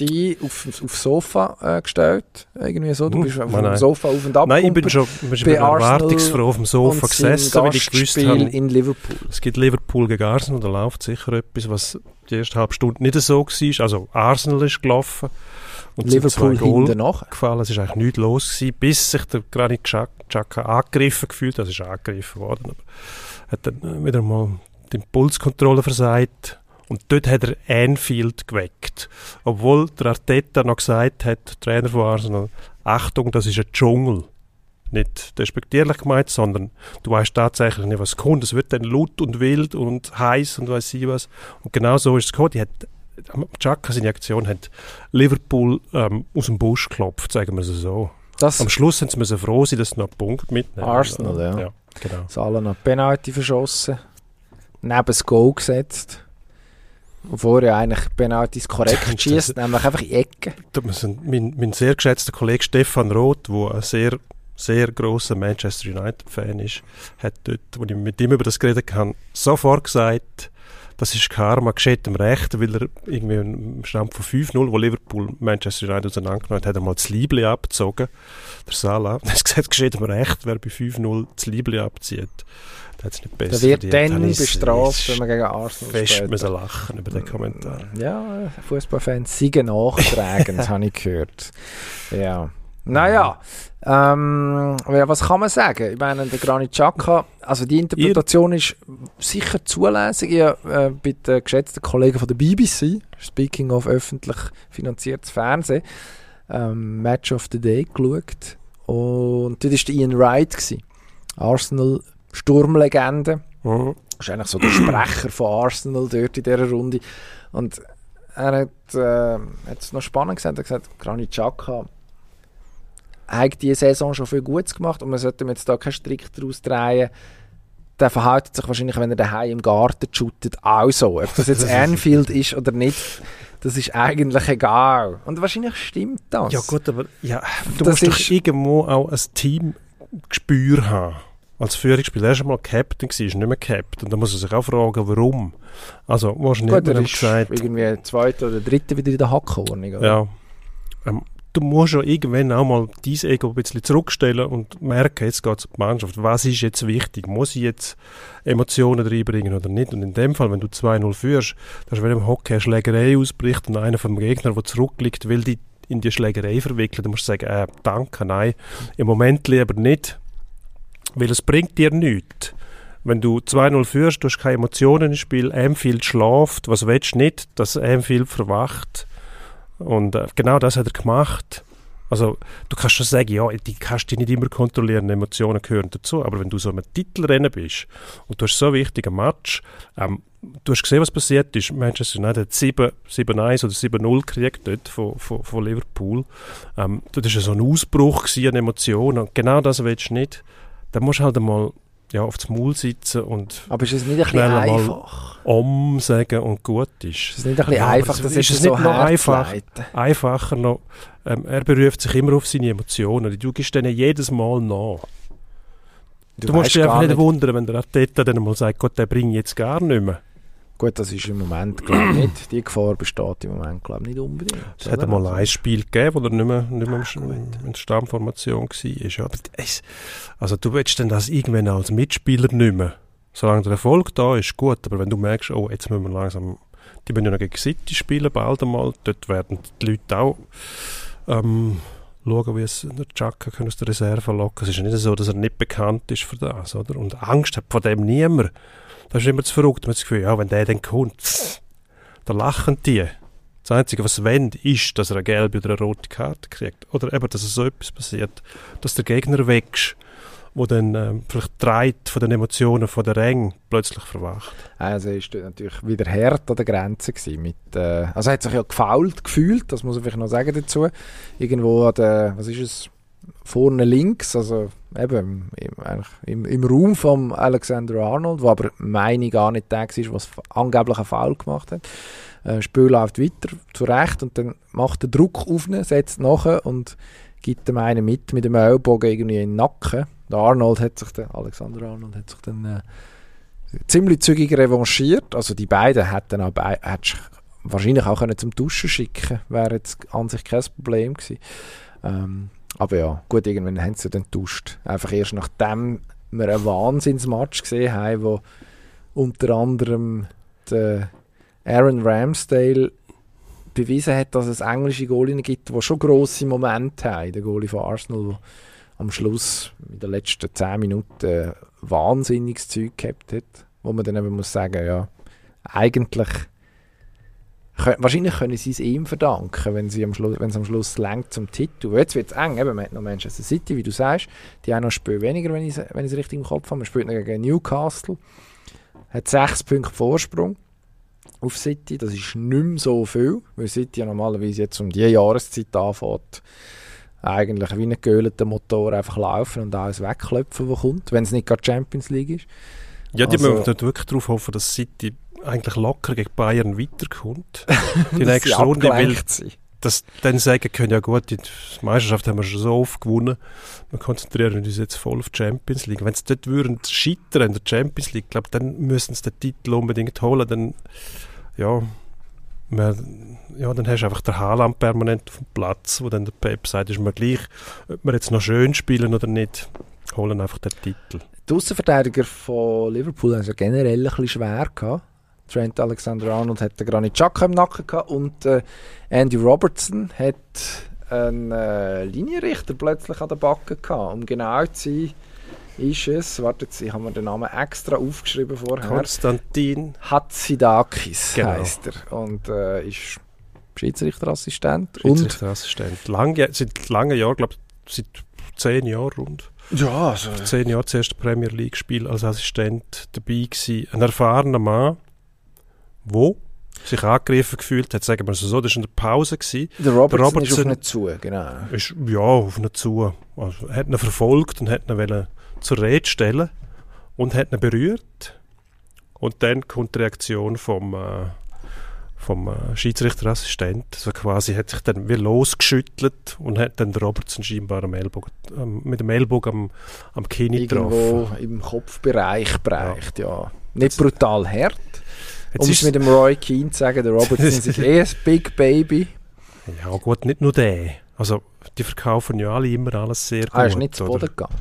die auf, aufs Sofa äh, gestellt. Irgendwie so. Du Hm, bist auf nein, dem. Sofa auf und ab. Nein, ich bin schon ich bin erwartungsfroh auf dem Sofa gesessen, weil ich gewusst habe, in Liverpool. es gibt Liverpool gegen Arsenal, da läuft sicher etwas, was die erste halbe Stunde nicht so war. Also Arsenal ist gelaufen und Liverpool hinten nach. gefallen. Es ist eigentlich nichts los gewesen, bis sich der Granit Xhaka angegriffen gefühlt. Also ist angegriffen worden, aber hat dann äh, wieder mal die Impulskontrolle versagt. Und dort hat er Anfield geweckt. Obwohl der Arteta noch gesagt hat, Trainer von Arsenal, Achtung, das ist ein Dschungel. Nicht despektierlich gemeint, sondern du weißt tatsächlich nicht, was kommt. Es wird dann laut und wild und heiß und weiß ich was. Und genau so ist es gekommen. Die hat, Xhaka, seine Aktion, hat Liverpool ähm, aus dem Busch geklopft, sagen wir es so. Das Am Schluss sind sie froh sein, dass sie noch einen Punkt mitnehmen. Arsenal, ja. ja genau. Salah noch Penalty verschossen. Neben das Goal gesetzt. Obwohl er ja eigentlich Penaltys korrekt schießt, nämlich einfach in die Ecke. Da müssen- Mein, mein sehr geschätzter Kollege Stefan Roth, der ein sehr, sehr grosser Manchester United-Fan ist, hat dort, als ich mit ihm über das geredet habe, sofort gesagt, das ist Karma, geschieht ihm recht, weil er irgendwie im Stand von 5-0, wo Liverpool Manchester United auseinandergenommen hat, hat er mal das Liebli abgezogen, der Salah. Er hat gesagt, geschieht ihm recht, wer bei 5-0 das Liebli abzieht. Der hat es nicht besser Der wird verdient. dann bestraft, wenn man gegen Arsenal fest spielt. müssen lachen über den Kommentar. Ja, Fußballfans siegen nachtragend, das habe ich gehört. Ja. Naja, ähm, ja, was kann man sagen? Ich meine, der Granit Xhaka, also die Interpretation ist sicher zulässig. Ich habe äh, bei den geschätzten Kollegen von der BBC, speaking of öffentlich finanziertes Fernsehen, ähm, Match of the Day geschaut. Und dort war Ian Wright, gewesen. Arsenal Sturmlegende. Mhm. Ist eigentlich so der Sprecher von Arsenal dort in dieser Runde. Und er hat äh, es noch spannend gesagt. Er hat gesagt, Granit Xhaka hat diese Saison schon viel Gutes gemacht und man sollte ihm jetzt da keinen Strick daraus drehen. Der verhält sich wahrscheinlich, wenn er daheim im Garten shootet, auch so. Ob das jetzt Anfield ist oder nicht, das ist eigentlich egal. Und wahrscheinlich stimmt das. Ja gut, aber ja, du Das musst doch irgendwo auch ein Teamgespür haben. Als Führungsspieler. Er war schon mal Captain, gewesen, ist nicht mehr Captain. Da muss er sich auch fragen, warum. Also, wahrscheinlich Gut, er man ist gesagt, irgendwie zweite oder dritte wieder in der Hackordnung. oder? ja, ähm, du musst ja irgendwann auch mal dein Ego ein bisschen zurückstellen und merken, jetzt geht es um die Mannschaft. Was ist jetzt wichtig? Muss ich jetzt Emotionen reinbringen oder nicht? Und in dem Fall, wenn du 2-0 führst, dass wenn im Hockey eine Schlägerei ausbricht und einer vom Gegner, der zurückliegt, will die in die Schlägerei verwickeln, dann musst du sagen, äh, danke, nein, im Moment lieber nicht, weil es bringt dir nichts. Wenn du 2-0 führst, du hast keine Emotionen im Spiel, Anfield schläft, was willst du nicht, dass Anfield verwacht? Und äh, genau das hat er gemacht. Also, du kannst schon sagen, ja, die kannst du nicht immer kontrollieren, Emotionen gehören dazu. Aber wenn du so im Titelrennen bist und du hast so einen wichtigen Match, ähm, du hast gesehen, was passiert ist. Manchester United hat 7 7-1 oder 7-0 gekriegt dort von, von, von Liverpool. Ähm, das war so ein Ausbruch an Emotionen. Und genau das willst du nicht. Da musst du halt einmal ja, auf das Maul sitzen und Aber ist es nicht ein bisschen einfach? om sagen und gut ist. Ist es nicht ein bisschen Ja, einfach, das ist es so nicht noch einfach? einfacher noch. Ähm, er beruft sich immer auf seine Emotionen. Du gibst denen jedes Mal nach. Du, musst weisst dich einfach nicht wundern, wenn der Arteta dann mal sagt, Gott, der bringt jetzt gar nicht mehr. Gut, das ist im Moment, glaube ich, nicht. Die Gefahr besteht im Moment, glaube ich, nicht unbedingt. Es hat einmal ein Spiel gegeben, wo er nicht mehr, nicht mehr Ah, in der Stammformation war. Aber es, also du willst dann das irgendwann als Mitspieler nicht mehr. Solange der Erfolg da ist, gut. Aber wenn du merkst, oh, jetzt müssen wir langsam, die müssen ja noch gegen City spielen, bald einmal, dort werden die Leute auch ähm, schauen, wie es der Chaka aus der Reserve locken Es ist ja nicht so, dass er nicht bekannt ist für das, oder? Und Angst hat von dem niemand. Das ist immer zu verrückt. Man hat das Gefühl, ja, wenn der dann kommt, da lachen die. Das Einzige, was wollen, ist, dass er eine gelbe oder eine rote Karte kriegt. Oder eben, dass so etwas passiert, dass der Gegner wächst, wo dann ähm, vielleicht dreit von den Emotionen von der Ränge plötzlich verwacht. Also er war natürlich wieder hart an der Grenze gewesen mit, äh, also er hat sich ja gefault gefühlt, das muss ich vielleicht noch sagen dazu. Irgendwo an der, was ist es, vorne links, also eben im, im, im Raum von Alexander Arnold, wo aber meine gar nicht der war, was angeblich einen Foul gemacht hat. Äh, Spiel läuft weiter, zurecht und dann macht er Druck auf ihn, setzt nachher und gibt dem einen mit, mit dem Ellbogen irgendwie in den Nacken. Der Arnold hat sich dann, Alexander Arnold hat sich dann äh, ziemlich zügig revanchiert. Also die beiden hätten auch hättest wahrscheinlich auch können zum Duschen schicken, wäre jetzt an sich kein Problem gewesen. Ähm, aber ja, gut, irgendwann haben sie dann getauscht. Einfach erst nachdem wir einen Wahnsinnsmatch gesehen haben, wo unter anderem der Aaron Ramsdale bewiesen hat, dass es englische Goalinnen gibt, die schon grosse Momente haben. Der Goalie von Arsenal, der am Schluss in den letzten 10 Minuten wahnsinniges Zeug gehabt hat, wo man dann eben muss sagen, ja, eigentlich wahrscheinlich können sie es ihm verdanken, wenn sie am Schluss, wenn es am Schluss längt zum Titel. Weil Jetzt wird es eng, eben, man hat noch Manchester City, wie du sagst, die haben noch ein Spiel weniger, wenn ich es wenn ich es richtig im Kopf habe. Man spielt gegen Newcastle, hat sechs Punkte Vorsprung auf City, das ist nicht mehr so viel, weil City ja normalerweise jetzt um die Jahreszeit anfängt, eigentlich wie ein geölter Motor einfach laufen und alles wegklopfen, was kommt, wenn es nicht gerade Champions League ist. Ja, die Also- müssen wirklich darauf hoffen, dass City eigentlich locker gegen Bayern weiterkommt. Die nächste Runde, weil das dann sagen können, ja gut, die Meisterschaft haben wir schon so oft gewonnen, wir konzentrieren uns jetzt voll auf die Champions League. Wenn sie dort würden scheitern in der Champions League, glaube dann müssen sie den Titel unbedingt holen, dann ja, man, ja, dann hast du einfach den Haaland permanent auf dem Platz, wo dann der Pep sagt, ist mir gleich, ob wir jetzt noch schön spielen oder nicht, holen einfach den Titel. Die Außenverteidiger von Liverpool haben es ja generell ein bisschen schwer gehabt. Trent Alexander-Arnold hat den Granit Xhaka im Nacken gehabt und äh, Andy Robertson hat einen äh, Linienrichter plötzlich an der Backe gehabt. Um genau zu sein, ist es, wartet, ich habe mir den Namen extra aufgeschrieben vorher. Konstantin Hatzidakis Genau. heisst er und äh, ist Schiedsrichterassistent Schiedsrichterassistent. Lange, seit langen Jahren, glaube seit zehn Jahren rund. ja, also, Zehn Jahre zuerst im Premier League Spiel als Assistent dabei gewesen. Ein erfahrener Mann, wo sich angegriffen gefühlt hat, sagen wir es so, das war in der Pause gewesen. der Robertson, ist Robertson- auf ihn zu, genau. Ist, ja, auf ihn zu. Also, hat ihn verfolgt und hat ihn zur Rede stellen und hat ihn berührt. Und dann kommt die Reaktion vom, äh, vom äh, Schiedsrichterassistent. Also quasi hat sich dann wie losgeschüttelt und hat dann den Robertson scheinbar am Ellbogen, ähm, mit dem Ellbogen am, am Kinn getroffen. Irgendwo im Kopfbereich bereicht, ja. Nicht brutal hart. Um es ist, mit dem Roy Keane zu sagen, der Robertson ist eh ein Big Baby. ja gut, nicht nur der. Also die verkaufen ja alle immer alles sehr gut. Ah, er ist nicht zu? Boden gegangen.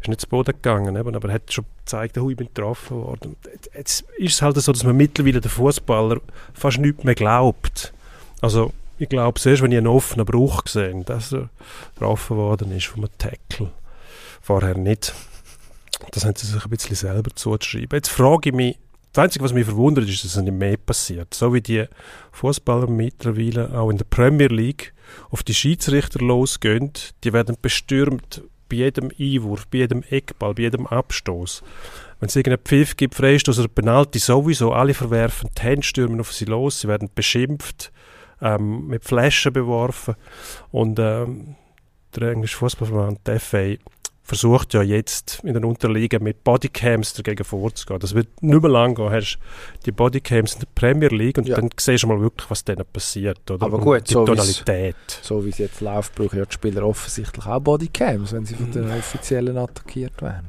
ist nicht zu Boden gegangen, eben, aber er hat schon gezeigt, ich bin getroffen worden. Jetzt ist es halt so, dass man mittlerweile den Fußballer fast nichts mehr glaubt. Also ich glaube es erst, wenn ich einen offenen Bruch gesehen dass er getroffen worden ist vom Tackle. Vorher nicht. Das haben sie sich ein bisschen selber zugeschrieben. Jetzt frage ich mich, das Einzige, was mich verwundert, ist, dass es nicht mehr passiert. So wie die Fußballer mittlerweile auch in der Premier League auf die Schiedsrichter losgehen, die werden bestürmt bei jedem Einwurf, bei jedem Eckball, bei jedem Abstoß. Wenn es irgendeinen Pfiff gibt, Freistoß oder Penalty, sowieso, alle verwerfen die Hände, stürmen auf sie los, sie werden beschimpft, ähm, mit Flaschen beworfen und ähm, der englische Fußballverband, der FA, versucht ja jetzt in den Unterliegen mit Bodycams dagegen vorzugehen. Das wird nicht mehr lang gehen. Hast die Bodycams in der Premier League und Ja. dann siehst du mal wirklich, was denen passiert. Oder? Aber Und gut, die so Tonalität. So wie es jetzt läuft, brauchen ja die Spieler offensichtlich auch Bodycams, wenn sie von den Offiziellen attackiert werden.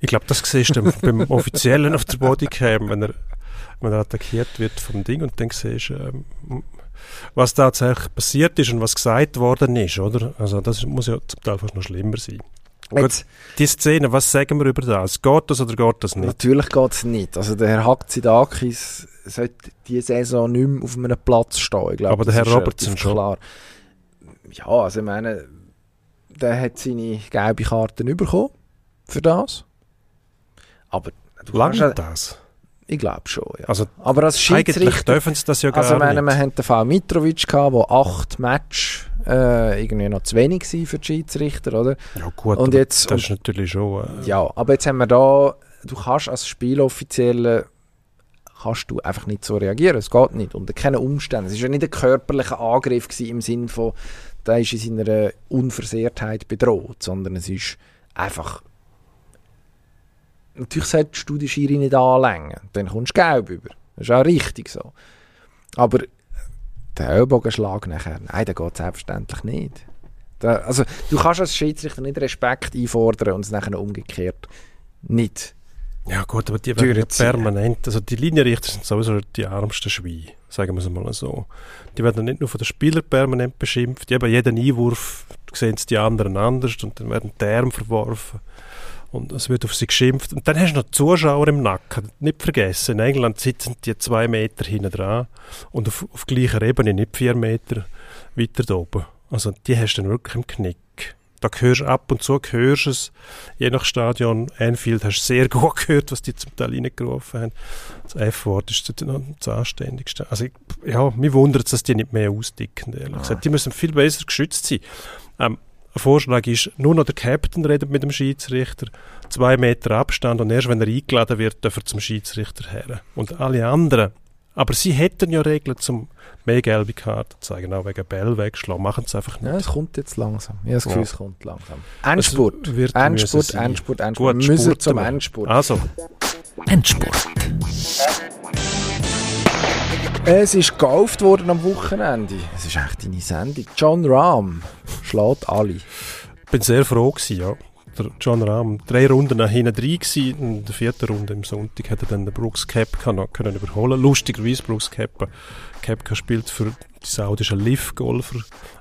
Ich glaube, das siehst du beim Offiziellen auf der Bodycam, wenn er, wenn er attackiert wird vom Ding und dann siehst du, ähm, was tatsächlich passiert ist und was gesagt worden ist, oder? Also das muss ja zum Teil fast noch schlimmer sein. Jetzt, Die Szene, was sagen wir über das? Geht das oder geht das nicht? Natürlich geht es nicht. Also der Herr Hatzidakis sollte diese Saison nicht mehr auf einem Platz stehen. Ich glaube, Aber der Herr ist Robertson schon. Klar. Ja, also ich meine, der hat seine gelbe Karten bekommen für das. Aber du kannst ja, Lange das? ich glaube schon, ja. Also Aber als eigentlich Schiedsrichter, dürfen sie das ja gar also ich meine, nicht. wir hatten den Fall Mitrovic gehabt, wo acht Match äh, irgendwie noch zu wenig für die Schiedsrichter, oder? Ja gut, Und jetzt- das ist natürlich schon... Äh, Ja, aber jetzt haben wir da, du kannst als Spieloffizielle kannst du einfach nicht so reagieren, es geht nicht, unter keinen Umständen. Es war ja nicht ein körperlicher Angriff im Sinn von, da ist in seiner Unversehrtheit bedroht, sondern es ist einfach natürlich solltest du die Schiri nicht anlängen, dann kommst du gelb über. Das ist auch richtig so. Aber der Ellbogenschlag nachher, nein, der geht selbstverständlich nicht. Da, also, du kannst als Schiedsrichter nicht Respekt einfordern und es nachher umgekehrt nicht. Ja gut, aber die werden ja permanent, also die Linienrichter sind sowieso die ärmsten Schweine, sagen wir es mal so. Die werden nicht nur von den Spielern permanent beschimpft, eben jeden Einwurf sehen es die anderen anders und dann werden die Arme verworfen und es wird auf sie geschimpft. Und dann hast du noch Zuschauer im Nacken, nicht vergessen, in England sitzen die zwei Meter hinten dran und auf, auf gleicher Ebene, nicht vier Meter weiter da oben. Also die hast du dann wirklich im Knick. Da hörst du ab und zu hörst es, je nach Stadion, Anfield hast du sehr gut gehört, was die zum Teil reingerufen haben. Das F-Wort ist das Anständigste. Also ich, ja, mich wundert es, dass die nicht mehr ausdicken, ehrlich gesagt. Die müssen viel besser geschützt sein. Ähm, ein Vorschlag ist, nur noch der Captain redet mit dem Schiedsrichter, zwei Meter Abstand und erst wenn er eingeladen wird, darf er zum Schiedsrichter her. Und alle anderen, aber sie hätten ja Regeln zum mehr gelbe Karten zeigen, auch wegen Bell wegschlagen, machen sie einfach nicht. Ja, es kommt jetzt langsam. Ich habe das Ja. Gefühl, es kommt langsam. Endspurt. Es Endspurt. Endspurt, Endspurt. Gut, wir müssen zum. Endspurt. Also, Endspurt. Es ist gekauft worden am Wochenende. Es ist echt deine Sendung. John Rahm schlägt alle. ich bin sehr froh gewesen, ja. Der John Rahm, drei Runden nach hinten drin gewesen, in der vierten Runde im Sonntag hat er dann den Brooks Kepka noch können überholen. Lustigerweise Brooks Kepka, Kepka spielt für die saudischen Liv-Golfer,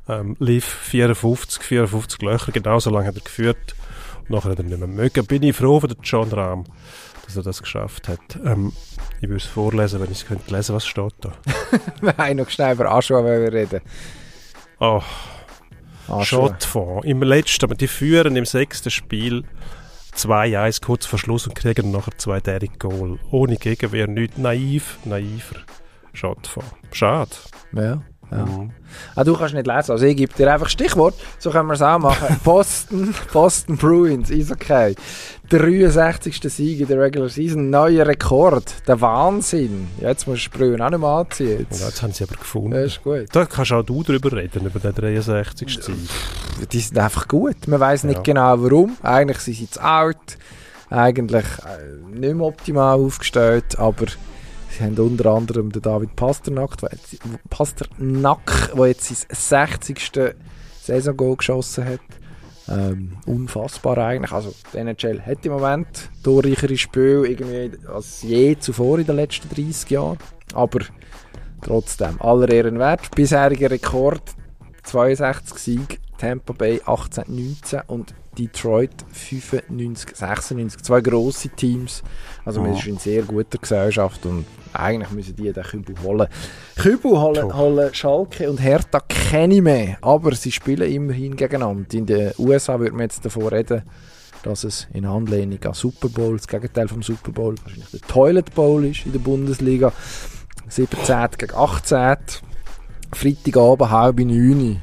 ähm, Liv 54, 54 Löcher, genauso lange hat er geführt. Und nachher hat er nicht mehr mögen. Bin ich froh für den John Rahm, dass er das geschafft hat. Ähm, ich würde es vorlesen, wenn ich es könnte lesen, was steht da. Wir haben noch schnell über Aschua reden. Oh, Aschua. Schottfonds. Im letzten, aber die führen im sechsten Spiel 2-1 kurz vor Schluss und kriegen nachher zwei Derrick Goal. Ohne Gegenwehr, nicht naiv, naiver Schottfonds. Schade. Ja. Ja. Mhm. Ah, du kannst nicht lesen, also ich gebe dir einfach Stichwort, so können wir es auch machen. Boston, Boston Bruins, ist okay. 63. Sieg in der Regular Season, neuer Rekord, der Wahnsinn. Ja, jetzt musst du die Brühen auch nicht mehr anziehen. Und Jetzt. jetzt haben sie aber gefunden. Ja, ist gut. Da kannst auch du drüber reden, über den 63. Sieg. Die sind einfach gut. Man weiß nicht Ja. genau warum. Eigentlich sind sie zu alt, eigentlich äh, nicht mehr optimal aufgestellt, aber sie haben unter anderem den David Pasternak, der jetzt- Pasternak, der jetzt sein 60. Saison-Goal geschossen hat. Ähm, unfassbar eigentlich. Also, die NHL hat im Moment torreichere Spiele irgendwie als je zuvor in den letzten 30 Jahren. Aber trotzdem, aller Ehren wert. Bisheriger Rekord 62 Sieg, Tampa Bay 18-19 und Detroit 95-96. Zwei grosse Teams. Also man ist in sehr guter Gesellschaft und eigentlich müssen die den Kübel holen. Kübel holen, holen Schalke und Hertha kenne ich mehr, aber sie spielen immerhin gegeneinander. In den USA würde man jetzt davon reden, dass es in Anlehnung an Super Bowl, das Gegenteil vom Super Bowl, wahrscheinlich der Toilet Bowl ist in der Bundesliga. 17 gegen 18. Freitagabend halb neun.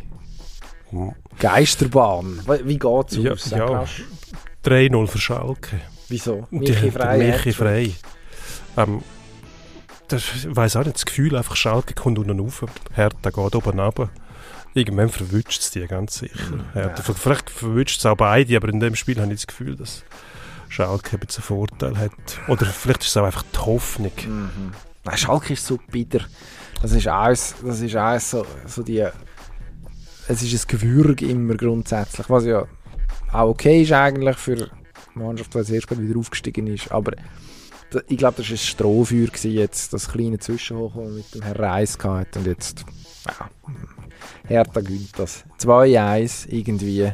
Mhm. Geisterbahn. Wie- Wie geht's Ja, aus? Ja. rasch. 3-0 für Schalke. Wieso? Michi Frei. Michi Frei. Ähm, das, ich weiss auch nicht, das Gefühl einfach, Schalke kommt unten rauf, Hertha geht oben runter. Irgendwann verwünscht es die, ganz sicher. Mhm. Hertha. Vielleicht verwünscht es auch beide, aber in dem Spiel habe ich das Gefühl, dass Schalke ein bisschen einen Vorteil hat. Oder vielleicht ist es auch einfach die Hoffnung. Mhm. Nein, Schalke ist so bitter. Das ist alles, das ist alles so, so die... Es ist ein Gewürg immer grundsätzlich, was ja auch okay ist eigentlich für Mannschaft, die jetzt erst wieder aufgestiegen ist. Aber ich glaube, das war ein Strohfeuer gewesen, jetzt, das kleine Zwischenhoch, das mit dem Herrn Reis hatte. Und jetzt, ja, Hertha gönnt das. 2-1 irgendwie.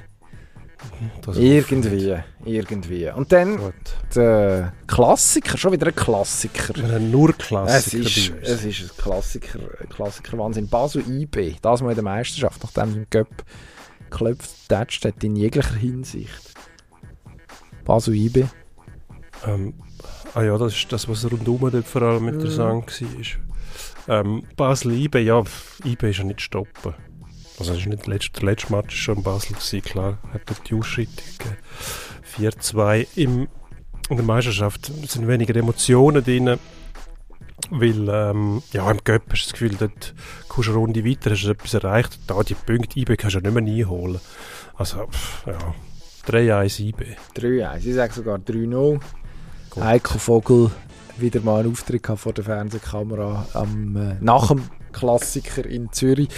Das Irgendwie, irgendwie. Und dann Gut. der Klassiker, schon wieder ein Klassiker. Wir haben nur Es Klassiker ist, bei uns. es ist ein Klassiker, ein Klassiker Wahnsinn. Basel IB, das mal in der Meisterschaft, nachdem sie im Cup geklopft hat, in jeglicher Hinsicht. Basel IB. Ähm, ah ja, das ist das, was rundum dort vor allem Mhm. interessant war. Ähm, Basel IB, ja, pff, IB ist ja nicht stoppen. Also das ist nicht der letzte, der letzte Match ist schon in Basel gewesen, klar, hat dort die Ausschreitung gegeben. 4-2 im in der Meisterschaft sind weniger Emotionen drin, weil ähm, ja, im Cup hast du das Gefühl, dort kommst du eine Runde weiter, hast du etwas erreicht, da die Punkte IB kannst du ja nicht mehr einholen. Also, pff, ja, 3-1 IB. 3-1, ich sage sogar 3-0. Gut. Heiko Vogel wieder mal einen Auftritt vor der Fernsehkamera am, äh, nach dem Klassiker in Zürich,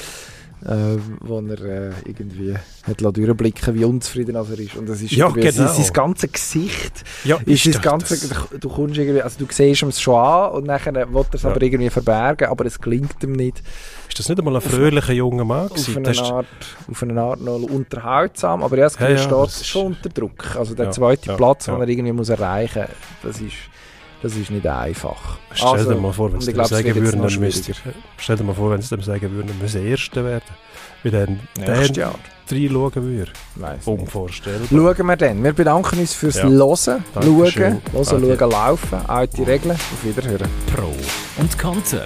äh, wo er äh, irgendwie hat durchblicken wie unzufrieden er ist. Und das ist Ja, genau. sein, sein ganzes Gesicht Ja, ist das doch ganze, das- du kommst irgendwie, also du siehst es schon an und nachher will er es Ja. aber irgendwie verbergen, aber es gelingt ihm nicht. Ist das nicht einmal ein fröhlicher junger Mann Auf eine, Das ist- Art, auf eine Art noch unterhaltsam, aber ja, es Ja, ja, steht ist- schon unter Druck. Also der zweite Platz, den er irgendwie muss erreichen muss, das ist, das ist nicht einfach. Stell Also, dir mal vor, wenn sie dem es sagen würden, dann müsste, stell dir mal vor, wenn sie dem sagen würden, dann müsse Erster werden. Wie dann Nächstes Jahr. reinschauen würde. Weiss nicht. Unvorstellbar. Schauen wir dann. Wir bedanken uns fürs Ja. Hören, Schauen. Hören. Schauen, Laufen. Alte Regeln. Auf Wiederhören. Pro und Konter.